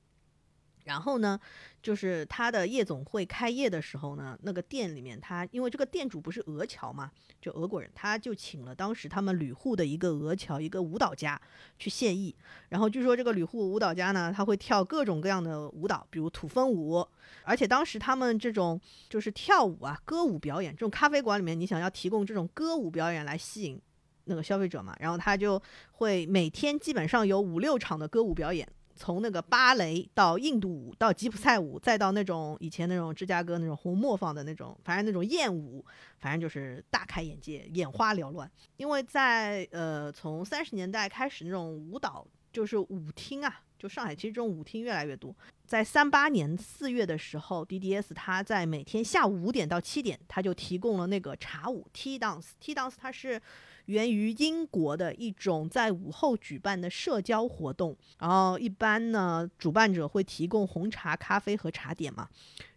然后呢，就是他的夜总会开业的时候呢，那个店里面他因为这个店主不是俄侨嘛，就俄国人，他就请了当时他们旅沪的一个俄侨一个舞蹈家去献艺。然后据说这个旅沪舞蹈家呢，他会跳各种各样的舞蹈，比如土风舞。而且当时他们这种就是跳舞啊、歌舞表演，这种咖啡馆里面你想要提供这种歌舞表演来吸引那个消费者嘛，然后他就会每天基本上有五六场的歌舞表演。从那个芭蕾到印度舞，到吉普赛舞，再到那种以前那种芝加哥那种红磨坊的那种，反正那种艳舞，反正就是大开眼界，眼花缭乱。因为在呃从三十年代开始，那种舞蹈就是舞厅啊，就上海其实这种舞厅越来越多。在三八年四月的时候，DDS 它在每天下午五点到七点，它就提供了那个茶舞 T dance T Dance 它是。源于英国的一种在午后举办的社交活动，然后一般呢，主办者会提供红茶、咖啡和茶点嘛。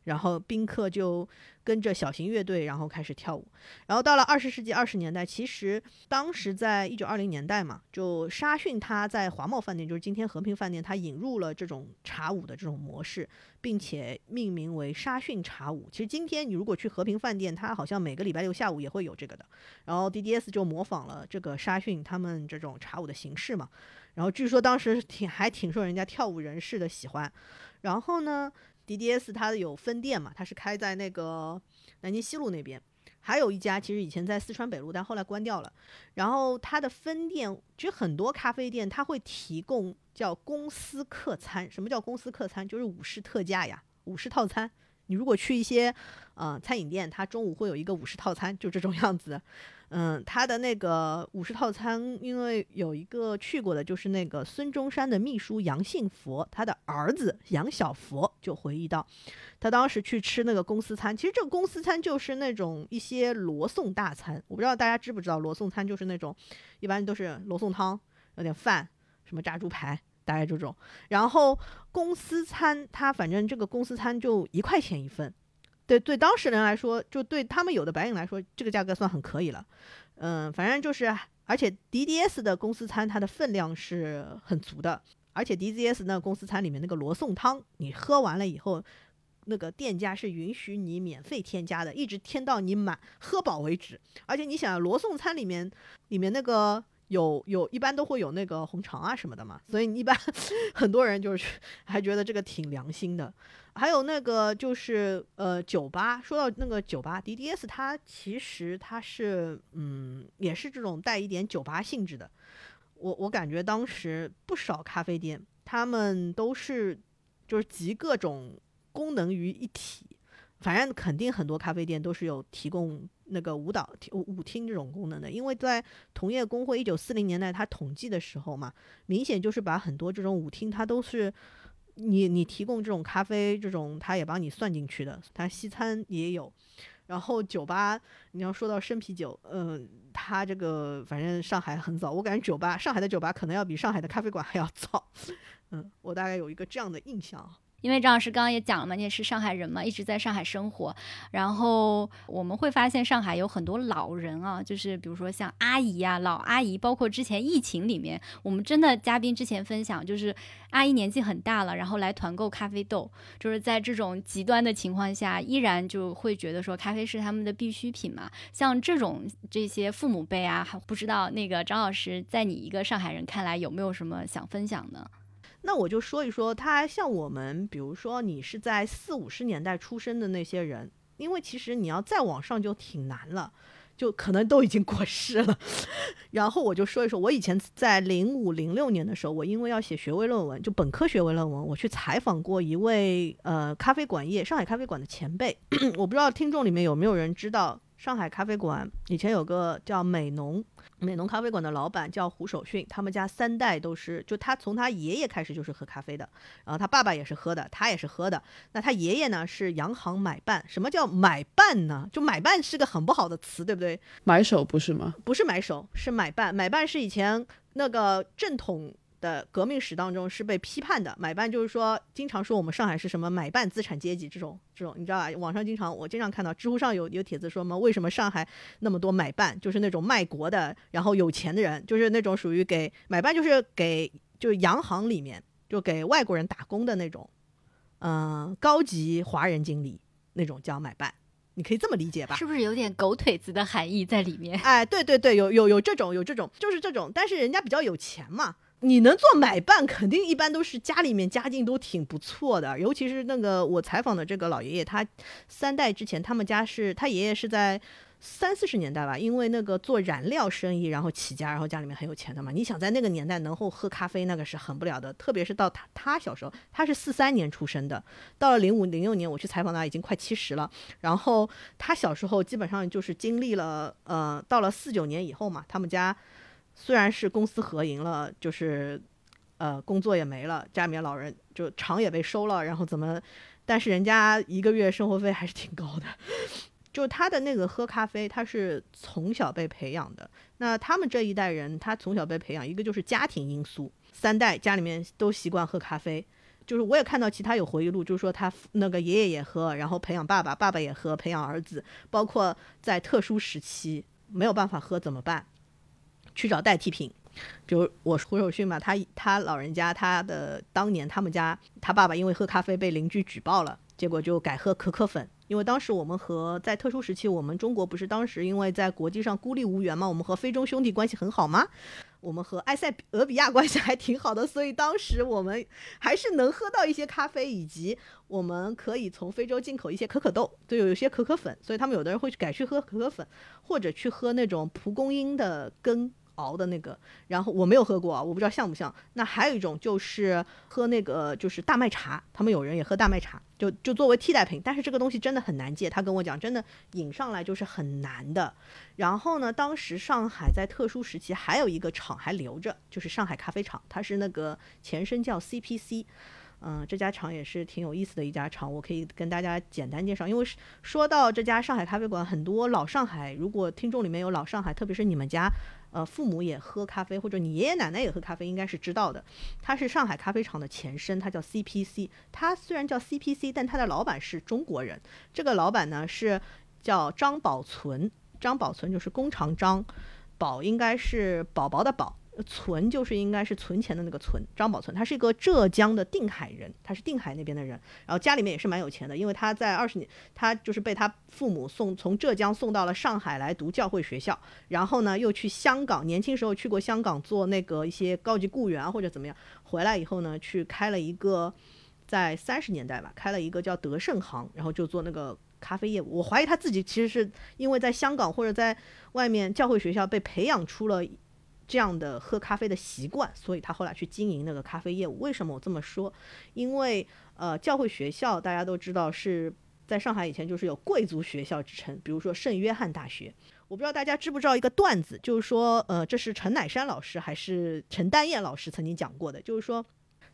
然后宾客就跟着小型乐队，然后开始跳舞。然后到了二十世纪二十年代，其实当时在一九二零年代嘛，就沙逊他在华贸饭店，就是今天和平饭店，他引入了这种茶舞的这种模式，并且命名为沙逊茶舞。其实今天你如果去和平饭店，它好像每个礼拜六下午也会有这个的。然后 DDS 就模仿了这个沙逊他们这种茶舞的形式嘛。然后据说当时挺还挺受人家跳舞人士的喜欢。然后呢？DDS 它有分店嘛？它是开在那个南京西路那边，还有一家其实以前在四川北路，但后来关掉了。然后它的分店，其实很多咖啡店它会提供叫公司客餐。什么叫公司客餐？就是午市特价呀，午市套餐。你如果去一些呃餐饮店，它中午会有一个午市套餐，就这种样子。嗯，他的那个午市套餐，因为有一个去过的，就是那个孙中山的秘书杨信佛，他的儿子杨小佛就回忆到，他当时去吃那个公司餐，其实这个公司餐就是那种一些罗宋大餐，我不知道大家知不知道，罗宋餐就是那种一般都是罗宋汤，有点饭，什么炸猪排，大概这种。然后公司餐，他反正这个公司餐就一块钱一份。对对，当事人来说，就对他们有的白领来说，这个价格算很可以了。嗯，反正就是，而且 DDS 的公司餐它的分量是很足的，而且 DDS 那个公司餐里面那个罗宋汤，你喝完了以后，那个店家是允许你免费添加的，一直添到你满喝饱为止。而且你想，罗宋餐里面里面那个有有一般都会有那个红肠啊什么的嘛，所以一般 很多人就是 还觉得这个挺良心的。还有那个就是呃酒吧，说到那个酒吧，DDS 它其实它是嗯也是这种带一点酒吧性质的。我我感觉当时不少咖啡店，他们都是就是集各种功能于一体。反正肯定很多咖啡店都是有提供那个舞蹈舞舞厅这种功能的，因为在同业工会一九四零年代它统计的时候嘛，明显就是把很多这种舞厅它都是。你你提供这种咖啡，这种他也帮你算进去的，他西餐也有，然后酒吧，你要说到生啤酒，嗯，他这个反正上海很早，我感觉酒吧上海的酒吧可能要比上海的咖啡馆还要早，嗯，我大概有一个这样的印象。因为张老师刚刚也讲了嘛，你也是上海人嘛，一直在上海生活，然后我们会发现上海有很多老人啊，就是比如说像阿姨啊、老阿姨，包括之前疫情里面，我们真的嘉宾之前分享，就是阿姨年纪很大了，然后来团购咖啡豆，就是在这种极端的情况下，依然就会觉得说咖啡是他们的必需品嘛。像这种这些父母辈啊，还不知道那个张老师在你一个上海人看来有没有什么想分享的？那我就说一说，他像我们，比如说你是在四五十年代出生的那些人，因为其实你要再往上就挺难了，就可能都已经过世了。然后我就说一说，我以前在零五零六年的时候，我因为要写学位论文，就本科学位论文，我去采访过一位呃咖啡馆业上海咖啡馆的前辈。我不知道听众里面有没有人知道，上海咖啡馆以前有个叫美浓。美浓咖啡馆的老板叫胡守训，他们家三代都是，就他从他爷爷开始就是喝咖啡的，然后他爸爸也是喝的，他也是喝的。那他爷爷呢是洋行买办，什么叫买办呢？就买办是个很不好的词，对不对？买手不是吗？不是买手，是买办。买办是以前那个正统。的革命史当中是被批判的，买办就是说，经常说我们上海是什么买办资产阶级这种这种，你知道吧？网上经常我经常看到，知乎上有有帖子说嘛，为什么上海那么多买办，就是那种卖国的，然后有钱的人，就是那种属于给买办，就是给就是洋行里面就给外国人打工的那种，嗯，高级华人经理那种叫买办，你可以这么理解吧？是不是有点狗腿子的含义在里面？哎，对对对，有有有这种有这种，就是这种，但是人家比较有钱嘛。你能做买办，肯定一般都是家里面家境都挺不错的，尤其是那个我采访的这个老爷爷，他三代之前他们家是他爷爷是在三四十年代吧，因为那个做染料生意然后起家，然后家里面很有钱的嘛。你想在那个年代能够喝咖啡，那个是很不了的，特别是到他他小时候，他是四三年出生的，到了零五零六年我去采访他已经快七十了，然后他小时候基本上就是经历了呃，到了四九年以后嘛，他们家。虽然是公私合营了，就是，呃，工作也没了，家里面老人就厂也被收了，然后怎么？但是人家一个月生活费还是挺高的。就他的那个喝咖啡，他是从小被培养的。那他们这一代人，他从小被培养，一个就是家庭因素，三代家里面都习惯喝咖啡。就是我也看到其他有回忆录，就是说他那个爷爷也喝，然后培养爸爸，爸爸也喝，培养儿子。包括在特殊时期没有办法喝怎么办？去找代替品，比如我胡守训嘛，他他老人家他的当年他们家他爸爸因为喝咖啡被邻居举报了，结果就改喝可可粉。因为当时我们和在特殊时期，我们中国不是当时因为在国际上孤立无援嘛，我们和非洲兄弟关系很好吗？我们和埃塞俄比亚关系还挺好的，所以当时我们还是能喝到一些咖啡，以及我们可以从非洲进口一些可可豆，就有一些可可粉，所以他们有的人会改去喝可可粉，或者去喝那种蒲公英的根。熬的那个，然后我没有喝过，我不知道像不像。那还有一种就是喝那个就是大麦茶，他们有人也喝大麦茶，就就作为替代品。但是这个东西真的很难戒，他跟我讲，真的引上来就是很难的。然后呢，当时上海在特殊时期还有一个厂还留着，就是上海咖啡厂，它是那个前身叫 CPC。嗯，这家厂也是挺有意思的一家厂，我可以跟大家简单介绍。因为说到这家上海咖啡馆，很多老上海，如果听众里面有老上海，特别是你们家，呃，父母也喝咖啡，或者你爷爷奶奶也喝咖啡，应该是知道的。它是上海咖啡厂的前身，它叫 CPC。它虽然叫 CPC，但它的老板是中国人。这个老板呢是叫张宝存，张宝存就是工厂张，宝应该是宝宝的宝。存就是应该是存钱的那个存，张宝存，他是一个浙江的定海人，他是定海那边的人，然后家里面也是蛮有钱的，因为他在二十年，他就是被他父母送从浙江送到了上海来读教会学校，然后呢又去香港，年轻时候去过香港做那个一些高级雇员或者怎么样，回来以后呢去开了一个，在三十年代吧，开了一个叫德胜行，然后就做那个咖啡业务。我怀疑他自己其实是因为在香港或者在外面教会学校被培养出了。这样的喝咖啡的习惯，所以他后来去经营那个咖啡业务。为什么我这么说？因为呃，教会学校大家都知道是在上海以前就是有贵族学校之称，比如说圣约翰大学。我不知道大家知不知道一个段子，就是说呃，这是陈乃山老师还是陈丹燕老师曾经讲过的，就是说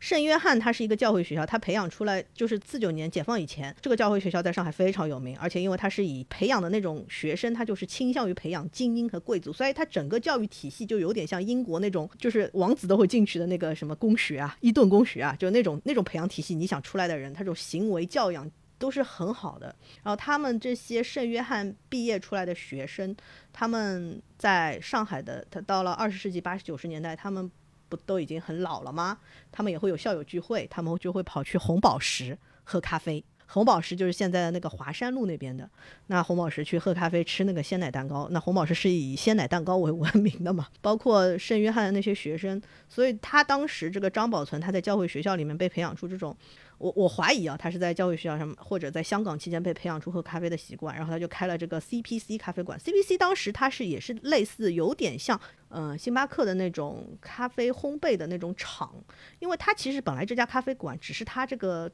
圣约翰它是一个教会学校，它培养出来就是四九年解放以前，这个教会学校在上海非常有名，而且因为它是以培养的那种学生，它就是倾向于培养精英和贵族，所以它整个教育体系就有点像英国那种，就是王子都会进去的那个什么公学啊，伊顿公学啊，就那种那种培养体系，你想出来的人，他这种行为教养都是很好的。然后他们这些圣约翰毕业出来的学生，他们在上海的，他到了二十世纪八十九十年代，他们不都已经很老了吗？他们也会有校友聚会，他们就会跑去红宝石喝咖啡。红宝石就是现在的那个华山路那边的。那红宝石去喝咖啡，吃那个鲜奶蛋糕。那红宝石是以鲜奶蛋糕为 闻名的嘛？包括圣约翰的那些学生，所以他当时这个张宝存他在教会学校里面被培养出这种，我我怀疑啊，他是在教会学校上或者在香港期间被培养出喝咖啡的习惯，然后他就开了这个 CPC 咖啡馆。CPC 当时它是也是类似有点像嗯星巴克的那种咖啡烘焙的那种厂，因为它其实本来这家咖啡馆只是它这个。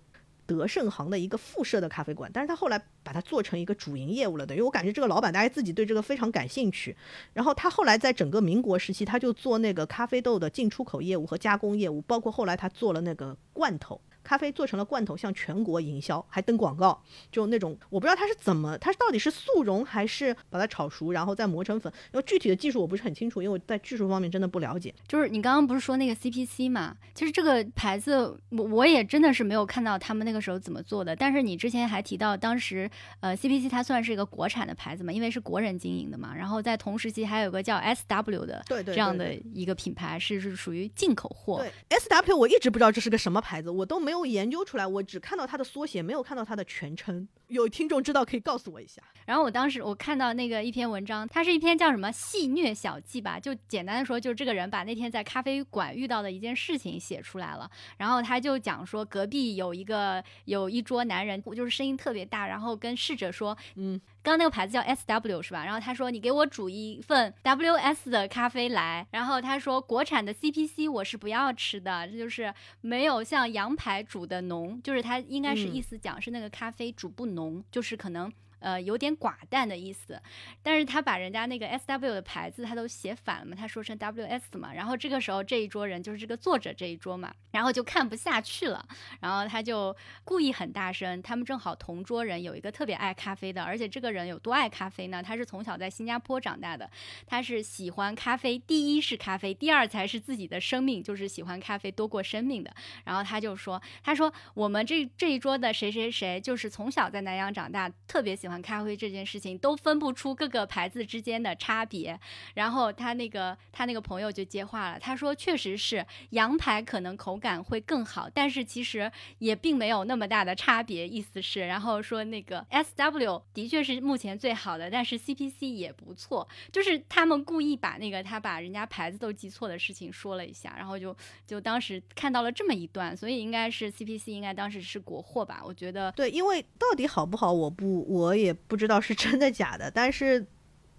德胜行的一个附设的咖啡馆，但是他后来把它做成一个主营业务了。等于我感觉这个老板大家自己对这个非常感兴趣。然后他后来在整个民国时期，他就做那个咖啡豆的进出口业务和加工业务，包括后来他做了那个罐头。咖啡做成了罐头，向全国营销，还登广告，就那种我不知道它是怎么，它到底是速溶还是把它炒熟，然后再磨成粉。然后具体的技术我不是很清楚，因为我在技术方面真的不了解。就是你刚刚不是说那个 CPC 嘛？其实这个牌子我我也真的是没有看到他们那个时候怎么做的。但是你之前还提到，当时呃 CPC 它算是一个国产的牌子嘛，因为是国人经营的嘛。然后在同时期还有个叫 SW 的对对这样的一个品牌，是是属于进口货。对 SW 我一直不知道这是个什么牌子，我都没有。有研究出来，我只看到它的缩写，没有看到它的全称。有听众知道可以告诉我一下。然后我当时我看到那个一篇文章，它是一篇叫什么“戏虐小记”吧，就简单的说，就是这个人把那天在咖啡馆遇到的一件事情写出来了。然后他就讲说，隔壁有一个有一桌男人，就是声音特别大，然后跟侍者说，嗯，刚刚那个牌子叫 S W 是吧？然后他说，你给我煮一份 W S 的咖啡来。然后他说，国产的 C P C 我是不要吃的，这就是没有像羊排煮的浓，就是他应该是意思讲是那个咖啡煮不浓，就是可能。呃，有点寡淡的意思，但是他把人家那个 S W 的牌子他都写反了嘛，他说成 W S 嘛，然后这个时候这一桌人就是这个作者这一桌嘛，然后就看不下去了，然后他就故意很大声，他们正好同桌人有一个特别爱咖啡的，而且这个人有多爱咖啡呢？他是从小在新加坡长大的，他是喜欢咖啡，第一是咖啡，第二才是自己的生命，就是喜欢咖啡多过生命的。然后他就说，他说我们这这一桌的谁谁谁，就是从小在南洋长大，特别喜。欢欢咖啡这件事情都分不出各个牌子之间的差别，然后他那个他那个朋友就接话了，他说确实是羊排可能口感会更好，但是其实也并没有那么大的差别，意思是，然后说那个 S W 的确是目前最好的，但是 C P C 也不错，就是他们故意把那个他把人家牌子都记错的事情说了一下，然后就就当时看到了这么一段，所以应该是 C P C 应该当时是国货吧，我觉得。对，因为到底好不好，我不我。也不知道是真的假的，但是，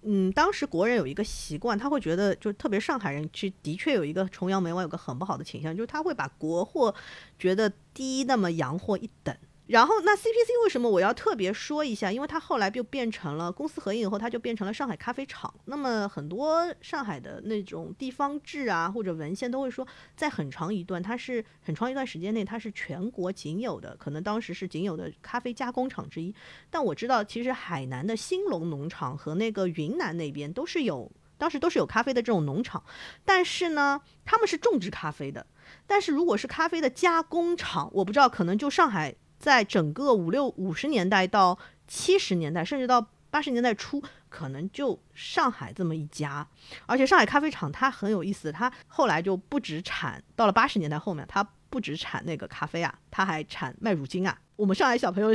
嗯，当时国人有一个习惯，他会觉得，就特别上海人，其实的确有一个崇洋媚外，有个很不好的倾向，就是他会把国货觉得低那么洋货一等。然后那 CPC 为什么我要特别说一下？因为它后来就变成了公司合营以后，它就变成了上海咖啡厂。那么很多上海的那种地方志啊或者文献都会说，在很长一段，它是很长一段时间内，它是全国仅有的，可能当时是仅有的咖啡加工厂之一。但我知道，其实海南的兴隆农场和那个云南那边都是有，当时都是有咖啡的这种农场，但是呢，他们是种植咖啡的。但是如果是咖啡的加工厂，我不知道，可能就上海。在整个五六五十年代到七十年代，甚至到八十年代初，可能就上海这么一家。而且上海咖啡厂它很有意思，它后来就不止产，到了八十年代后面，它不止产那个咖啡啊，它还产麦乳精啊。我们上海小朋友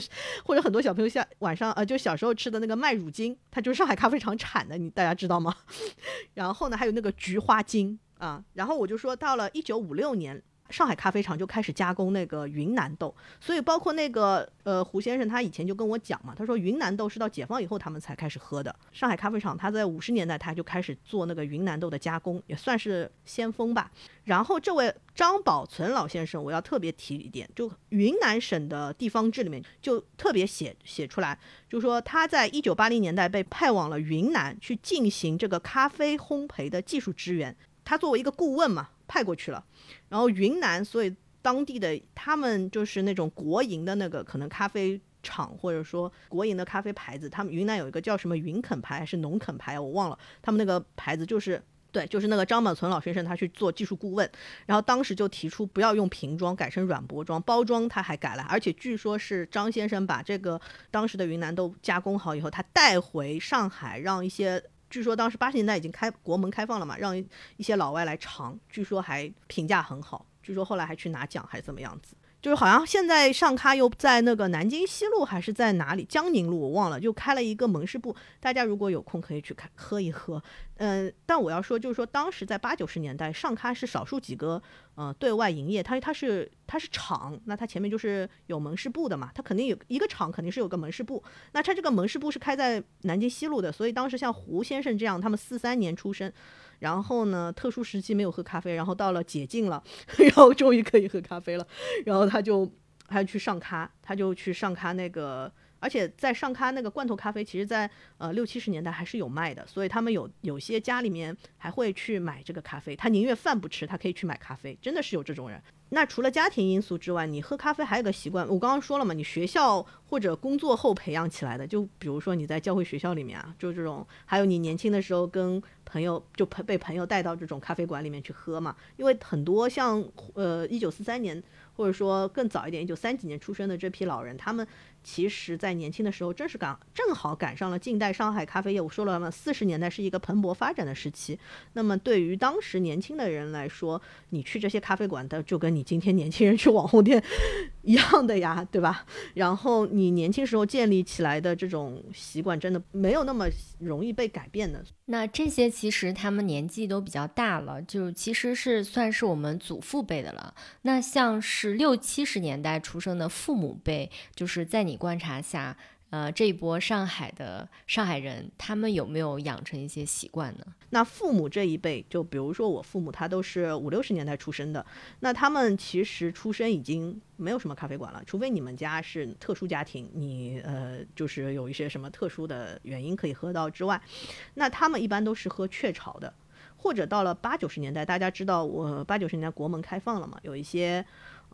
或者很多小朋友下晚上呃，就小时候吃的那个麦乳精，它就是上海咖啡厂产的，你大家知道吗？然后呢，还有那个菊花精啊。然后我就说，到了一九五六年。上海咖啡厂就开始加工那个云南豆，所以包括那个呃胡先生，他以前就跟我讲嘛，他说云南豆是到解放以后他们才开始喝的。上海咖啡厂他在五十年代他就开始做那个云南豆的加工，也算是先锋吧。然后这位张宝存老先生，我要特别提一点，就云南省的地方志里面就特别写写出来，就说他在一九八零年代被派往了云南去进行这个咖啡烘焙的技术支援，他作为一个顾问嘛。派过去了，然后云南，所以当地的他们就是那种国营的那个可能咖啡厂，或者说国营的咖啡牌子，他们云南有一个叫什么云肯牌还是农肯牌，我忘了，他们那个牌子就是。对，就是那个张宝存老先生，他去做技术顾问，然后当时就提出不要用瓶装，改成软薄装，包装他还改了，而且据说是张先生把这个当时的云南豆加工好以后，他带回上海，让一些据说当时八十年代已经开国门开放了嘛，让一些老外来尝，据说还评价很好，据说后来还去拿奖还是怎么样子。就是好像现在上咖又在那个南京西路还是在哪里江宁路我忘了，就开了一个门市部，大家如果有空可以去看喝一喝。嗯，但我要说就是说当时在八九十年代上咖是少数几个呃对外营业，它它是它是厂，那它前面就是有门市部的嘛，它肯定有一个厂肯定是有个门市部，那它这个门市部是开在南京西路的，所以当时像胡先生这样，他们四三年出生。然后呢，特殊时期没有喝咖啡，然后到了解禁了，然后终于可以喝咖啡了，然后他就他去上咖，他就去上咖那个。而且在上咖那个罐头咖啡，其实，在呃六七十年代还是有卖的，所以他们有有些家里面还会去买这个咖啡，他宁愿饭不吃，他可以去买咖啡，真的是有这种人。那除了家庭因素之外，你喝咖啡还有个习惯，我刚刚说了嘛，你学校或者工作后培养起来的，就比如说你在教会学校里面啊，就这种，还有你年轻的时候跟朋友就被被朋友带到这种咖啡馆里面去喝嘛，因为很多像呃一九四三年或者说更早一点一九三几年出生的这批老人，他们。其实，在年轻的时候，正是赶正好赶上了近代上海咖啡业。我说了嘛，四十年代是一个蓬勃发展的时期。那么，对于当时年轻的人来说，你去这些咖啡馆的，就跟你今天年轻人去网红店一样的呀，对吧？然后，你年轻时候建立起来的这种习惯，真的没有那么容易被改变的。那这些其实他们年纪都比较大了，就其实是算是我们祖父辈的了。那像是六七十年代出生的父母辈，就是在你。你观察下，呃，这一波上海的上海人，他们有没有养成一些习惯呢？那父母这一辈，就比如说我父母，他都是五六十年代出生的，那他们其实出生已经没有什么咖啡馆了，除非你们家是特殊家庭，你呃，就是有一些什么特殊的原因可以喝到之外，那他们一般都是喝雀巢的，或者到了八九十年代，大家知道我八九十年代国门开放了嘛，有一些。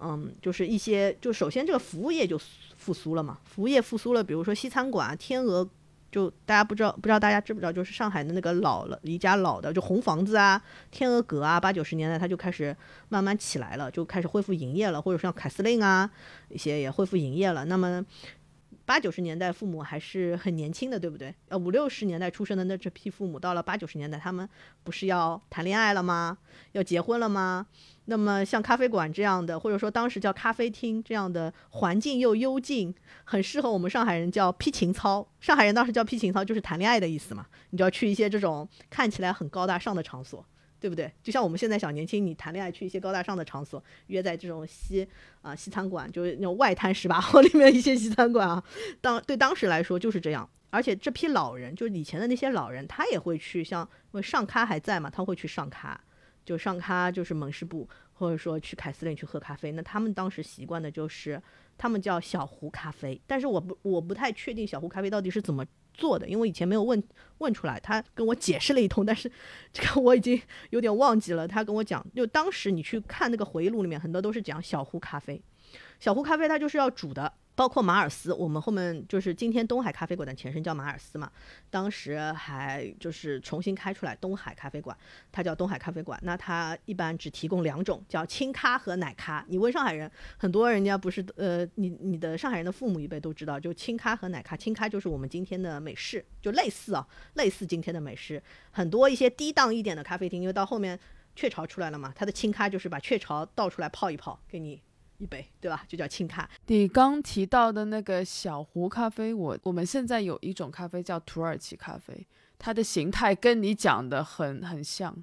嗯，就是一些，就首先这个服务业就复苏了嘛，服务业复苏了，比如说西餐馆，天鹅，就大家不知道，不知道大家知不知道，就是上海的那个老了一家老的，就红房子啊，天鹅阁啊，八九十年代它就开始慢慢起来了，就开始恢复营业了，或者像凯司令啊，一些也恢复营业了。那么八九十年代父母还是很年轻的，对不对？呃，五六十年代出生的那这批父母，到了八九十年代，他们不是要谈恋爱了吗？要结婚了吗？那么像咖啡馆这样的，或者说当时叫咖啡厅这样的环境又幽静，很适合我们上海人叫批情操。上海人当时叫批情操，就是谈恋爱的意思嘛。你就要去一些这种看起来很高大上的场所，对不对？就像我们现在小年轻，你谈恋爱去一些高大上的场所，约在这种西啊西餐馆，就是那种外滩十八号 里面一些西餐馆啊。当对当时来说就是这样。而且这批老人，就是以前的那些老人，他也会去像因为上咖还在嘛，他会去上咖。就上咖就是门市部，或者说去凯司令去喝咖啡。那他们当时习惯的就是，他们叫小壶咖啡。但是我不我不太确定小壶咖啡到底是怎么做的，因为以前没有问问出来。他跟我解释了一通，但是这个我已经有点忘记了。他跟我讲，就当时你去看那个回忆录里面，很多都是讲小壶咖啡。小壶咖啡它就是要煮的。包括马尔斯，我们后面就是今天东海咖啡馆的前身叫马尔斯嘛，当时还就是重新开出来东海咖啡馆，它叫东海咖啡馆。那它一般只提供两种，叫清咖和奶咖。你问上海人，很多人家不是呃，你你的上海人的父母一辈都知道，就清咖和奶咖。清咖就是我们今天的美式，就类似啊，类似今天的美式。很多一些低档一点的咖啡厅，因为到后面雀巢出来了嘛，它的清咖就是把雀巢倒出来泡一泡给你。一杯，对吧？就叫轻咖。你刚提到的那个小壶咖啡，我我们现在有一种咖啡叫土耳其咖啡，它的形态跟你讲的很很像。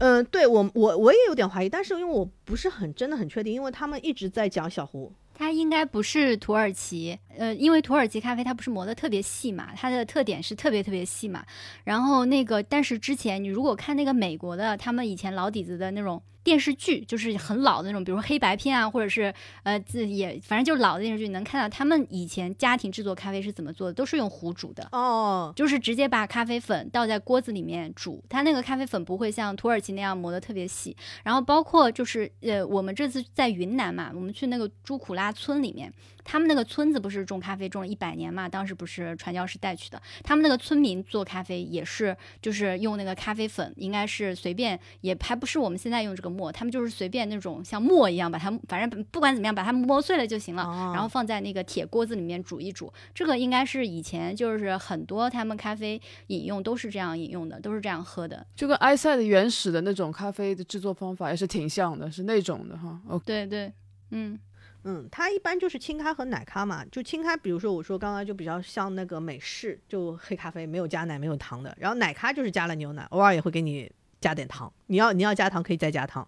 嗯，对我我我也有点怀疑，但是因为我不是很真的很确定，因为他们一直在讲小壶。它应该不是土耳其，呃，因为土耳其咖啡它不是磨的特别细嘛，它的特点是特别特别细嘛。然后那个，但是之前你如果看那个美国的，他们以前老底子的那种。电视剧就是很老的那种，比如说黑白片啊，或者是呃，这也反正就是老的电视剧，你能看到他们以前家庭制作咖啡是怎么做的，都是用壶煮的哦，就是直接把咖啡粉倒在锅子里面煮，它那个咖啡粉不会像土耳其那样磨的特别细。然后包括就是呃，我们这次在云南嘛，我们去那个朱苦拉村里面。他们那个村子不是种咖啡种了一百年嘛？当时不是传教士带去的。他们那个村民做咖啡也是，就是用那个咖啡粉，应该是随便，也还不是我们现在用这个磨，他们就是随便那种像磨一样，把它反正不管怎么样，把它磨碎了就行了，然后放在那个铁锅子里面煮一煮。这个应该是以前就是很多他们咖啡饮用都是这样饮用的，都是这样喝的。就跟埃塞的原始的那种咖啡的制作方法也是挺像的，是那种的哈。哦，对对，嗯。嗯，它一般就是轻咖和奶咖嘛。就轻咖，比如说我说刚刚就比较像那个美式，就黑咖啡没有加奶没有糖的。然后奶咖就是加了牛奶，偶尔也会给你加点糖。你要你要加糖可以再加糖。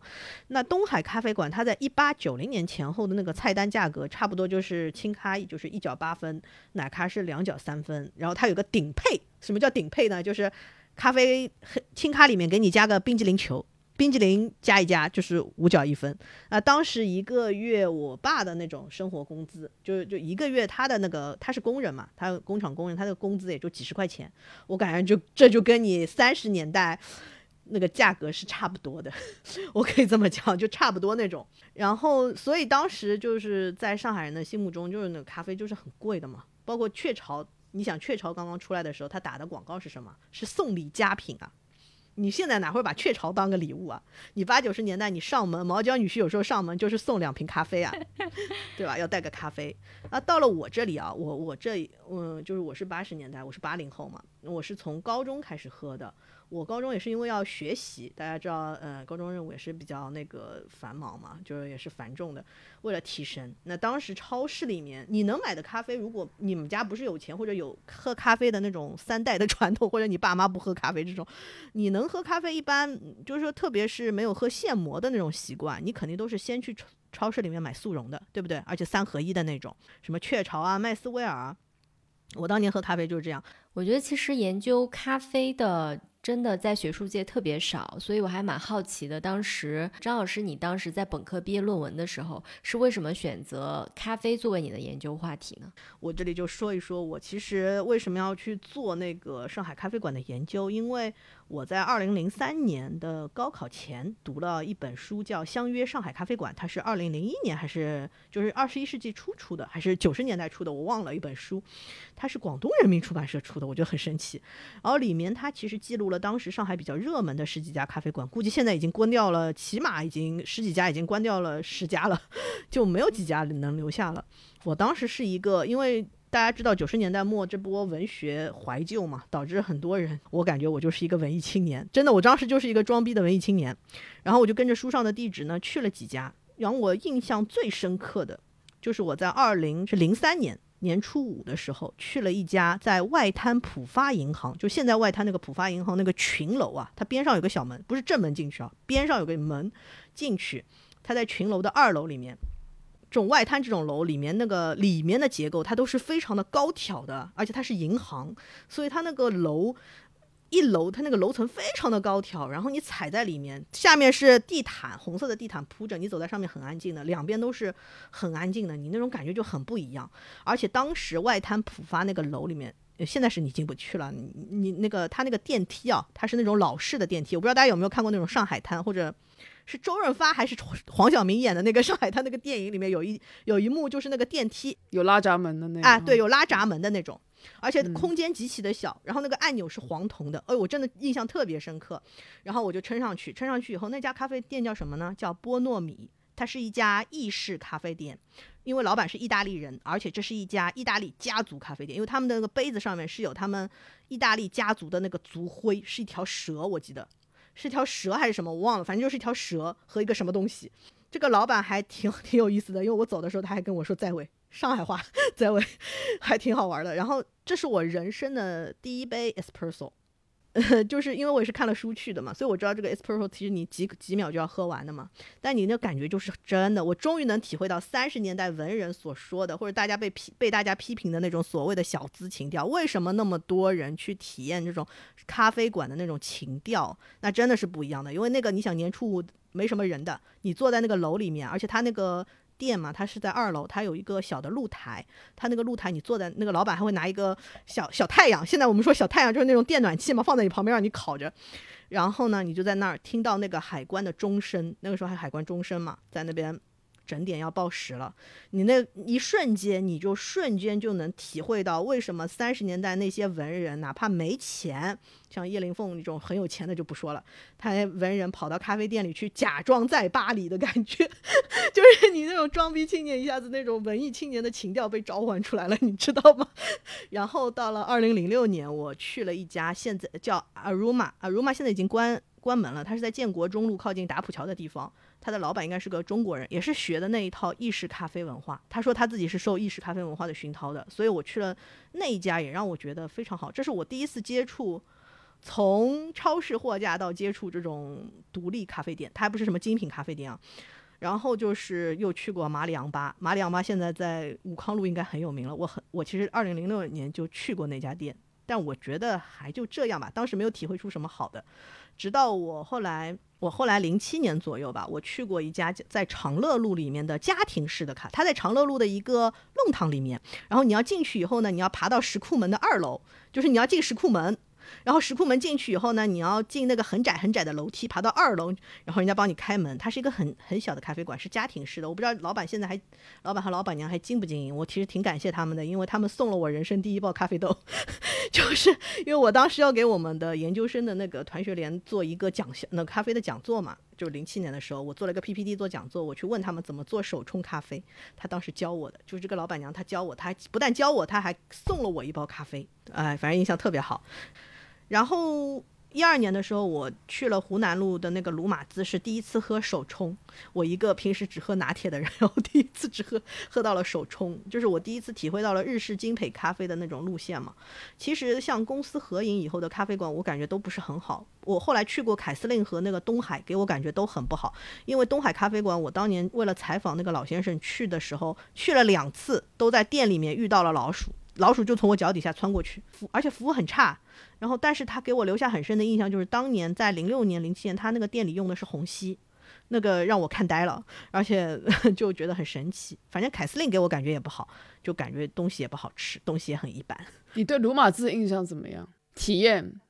那东海咖啡馆它在一八九零年前后的那个菜单价格差不多就是轻咖就是一角八分，奶咖是两角三分。然后它有个顶配，什么叫顶配呢？就是咖啡黑轻咖里面给你加个冰激凌球。冰激凌加一加就是五角一分啊！当时一个月我爸的那种生活工资，就就一个月他的那个他是工人嘛，他工厂工人，他的工资也就几十块钱。我感觉就这就跟你三十年代那个价格是差不多的，我可以这么讲，就差不多那种。然后所以当时就是在上海人的心目中，就是那个咖啡就是很贵的嘛。包括雀巢，你想雀巢刚刚出来的时候，他打的广告是什么？是送礼佳品啊。你现在哪会把雀巢当个礼物啊？你八九十年代你上门，毛娇女婿有时候上门就是送两瓶咖啡啊，对吧？要带个咖啡。啊，到了我这里啊，我我这嗯，就是我是八十年代，我是八零后嘛，我是从高中开始喝的。我高中也是因为要学习，大家知道，呃，高中任务也是比较那个繁忙嘛，就是也是繁重的。为了提升，那当时超市里面你能买的咖啡，如果你们家不是有钱或者有喝咖啡的那种三代的 传统，或者你爸妈不喝咖啡这种，你能喝咖啡，一般就是说，特别是没有喝现磨的那种习惯，你肯定都是先去超超市里面买速溶的，对不对？而且三合一的那种，什么雀巢啊、麦斯威尔啊。我当年喝咖啡就是这样。我觉得其实研究咖啡的。真的在学术界特别少，所以我还蛮好奇的。当时张老师，你当时在本科毕业论文的时候，是为什么选择咖啡作为你的研究话题呢？我这里就说一说，我其实为什么要去做那个上海咖啡馆的研究，因为。我在二零零三年的高考前读了一本书，叫《相约上海咖啡馆》，它是二零零一年还是就是二十一世纪初出的，还是九十年代出的，我忘了。一本书，它是广东人民出版社出的，我觉得很神奇。然后里面它其实记录了当时上海比较热门的十几家咖啡馆，估计现在已经关掉了，起码已经十几家已经关掉了十家了，就没有几家能留下了。我当时是一个因为。大家知道九十年代末这波文学怀旧嘛，导致很多人，我感觉我就是一个文艺青年，真的，我当时就是一个装逼的文艺青年。然后我就跟着书上的地址呢去了几家，让我印象最深刻的，就是我在二零是零三年年初五的时候去了一家在外滩浦发银行，就现在外滩那个浦发银行那个群楼啊，它边上有个小门，不是正门进去啊，边上有个门进去，它在群楼的二楼里面。这种外滩这种楼里面那个里面的结构，它都是非常的高挑的，而且它是银行，所以它那个楼一楼它那个楼层非常的高挑，然后你踩在里面，下面是地毯，红色的地毯铺着，你走在上面很安静的，两边都是很安静的，你那种感觉就很不一样。而且当时外滩浦发那个楼里面，现在是你进不去了，你你那个它那个电梯啊，它是那种老式的电梯，我不知道大家有没有看过那种上海滩或者。是周润发还是 黄晓明演的那个上海滩那个电影里面有一有一幕就是那个电梯有拉闸门的那啊对有拉闸门的那种，而且空间极其的小，然后那个按钮是黄铜的，哎我真的印象特别深刻，然后我就撑上去，撑上去以后那家咖啡店叫什么呢？叫波诺米，它是一家意式咖啡店，因为老板是意大利人，而且这是一家意大利家族咖啡店，因为他们的那个杯子上面是有他们意大利家族的那个族徽，是一条蛇，我记得。是条蛇还是什么？我忘了，反正就是一条蛇和一个什么东西。这个老板还挺 挺有意思的，因为我走的时候他还跟我说再会，上海话再会，还挺好玩的。然后这是我人生的第一杯 espresso，就是因为我也是看了书去的嘛，所以我知道这个 espresso 其实你几几秒就要喝完的嘛。但你那感觉就是真的，我终于能体会到三十年代文人所说的，或者大家被批被大家批评的那种所谓的小资情调。为什么那么多人去体验这种咖啡馆的那种情调？那真的是不一样的。因为那个你想年初五没什么人的，你坐在那个楼里面，而且他那个。店嘛，它是在二楼，它有一个小的露台，它那个露台你坐在那个老板还会拿一个小小太阳，现在我们说小太阳就是那种电暖气嘛，放在你旁边让你烤着，然后呢，你就在那儿听到那个海关的钟声，那个时候还海关钟声嘛，在那边。整点要报时了，你那一瞬间，你就瞬间就能体会到为什么三十年代那些文人哪怕没钱，像叶灵凤那种很有钱的就不说了，他文人跑到咖啡店里去假装在巴黎的感觉，就是你那种装逼青年一下子那种文艺青年的情调被召唤出来了，你知道吗？然后到了二零零六年，我去了一家现在叫 Aroma，Aroma 现在已经关关门了，它是在建国中路靠近打浦桥的地方。他的老板应该是个中国人，也是学的那一套意式咖啡文化。他说他自己是受意式咖啡文化的熏陶的，所以我去了那一家，也让我觉得非常好。这是我第一次接触从超市货架到接触这种独立咖啡店，它还不是什么精品咖啡店啊。然后就是又去过马里昂巴，马里昂巴现在在武康路应该很有名了。我很我其实二零零六年就去过那家店，但我觉得还就这样吧，当时没有体会出什么好的。直到我后来，我后来零七年左右吧，我去过一家在长乐路里面的家庭式的卡，它在长乐路的一个弄堂里面。然后你要进去以后呢，你要爬到石库门的二楼，就是你要进石库门。然后石库门进去以后呢，你要进那个很窄很窄的楼梯，爬到二楼，然后人家帮你开门。它是一个很很小的咖啡馆，是家庭式的。我不知道老板现在还，老板和老板娘还经不经营。我其实挺感谢他们的，因为他们送了我人生第一包咖啡豆，就是因为我当时要给我们的研究生的那个团学联做一个讲那咖啡的讲座嘛，就是零七年的时候，我做了一个 PPT 做讲座，我去问他们怎么做手冲咖啡，他当时教我的，就是这个老板娘她教我，她不但教我，她还送了我一包咖啡，哎，反正印象特别好。然后一二年的时候，我去了湖南路的那个鲁马兹，是第一次喝手冲。我一个平时只喝拿铁的人，然后第一次只喝喝到了手冲，就是我第一次体会到了日式精品咖啡的那种路线嘛。其实像公司合营以后的咖啡馆，我感觉都不是很好。我后来去过凯司令和那个东海，给我感觉都很不好。因为东海咖啡馆，我当年为了采访那个老先生去的时候，去了两次，都在店里面遇到了老鼠。老鼠就从我脚底下窜过去，服而且服务很差。然后，但是他给我留下很深的印象，就是当年在零六年、零七年，他那个店里用的是虹吸，那个让我看呆了，而且 就觉得很神奇。反正凯司令给我感觉也不好，就感觉东西也不好吃，东西也很一般。你对鲁马兹印象怎么样？体验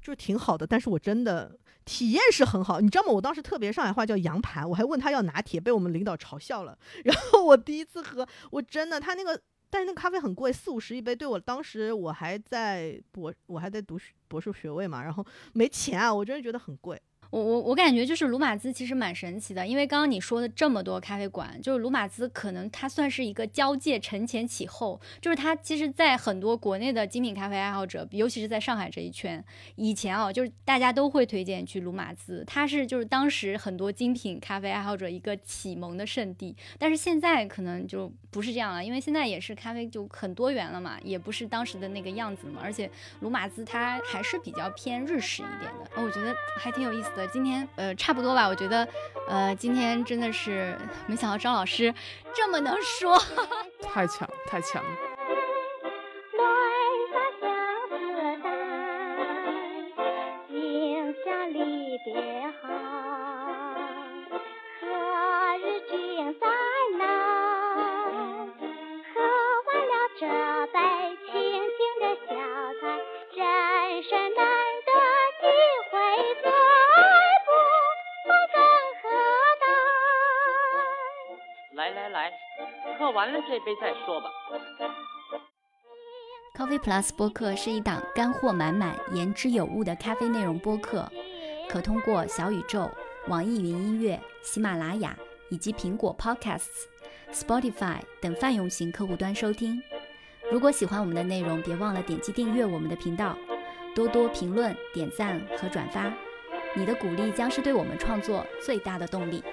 就是挺好的，但是我真的体验是很好，你知道吗？我当时特别上海话叫羊盘，我还问他要拿铁，被我们领导嘲笑了。然后我第一次喝，我真的他那个。但是那咖啡很贵，四五十一杯，对我当时我还在博，我还在读博士学位嘛，然后没钱啊，我真的觉得很贵。我我我感觉就是鲁马兹其实蛮神奇的，因为刚刚你说的这么多咖啡馆，就是鲁马兹可能它算是一个交界承前启后，就是它其实，在很多国内的精品咖啡爱好者，尤其是在上海这一圈，以前啊，就是大家都会推荐去鲁马兹，它是就是当时很多精品咖啡爱好者一个启蒙的圣地。但是现在可能就不是这样了，因为现在也是咖啡就很多元了嘛，也不是当时的那个样子嘛，而且鲁马兹它还是比较偏日式一点的，哦我觉得还挺有意思的。今天呃差不多吧，我觉得，呃今天真的是没想到张老师这么能说，太 强太强。来来来，喝完了这杯再说吧。Coffee Plus 播客是一档干货满满、言之有物的咖啡内容播客，可通过小宇宙、网易云音乐、喜马拉雅以及苹果 Podcasts、Spotify 等泛用型客户端收听。如果喜欢我们的内容，别忘了点击订阅我们的频道，多多评论、点赞和转发。你的鼓励将是对我们创作最大的动力。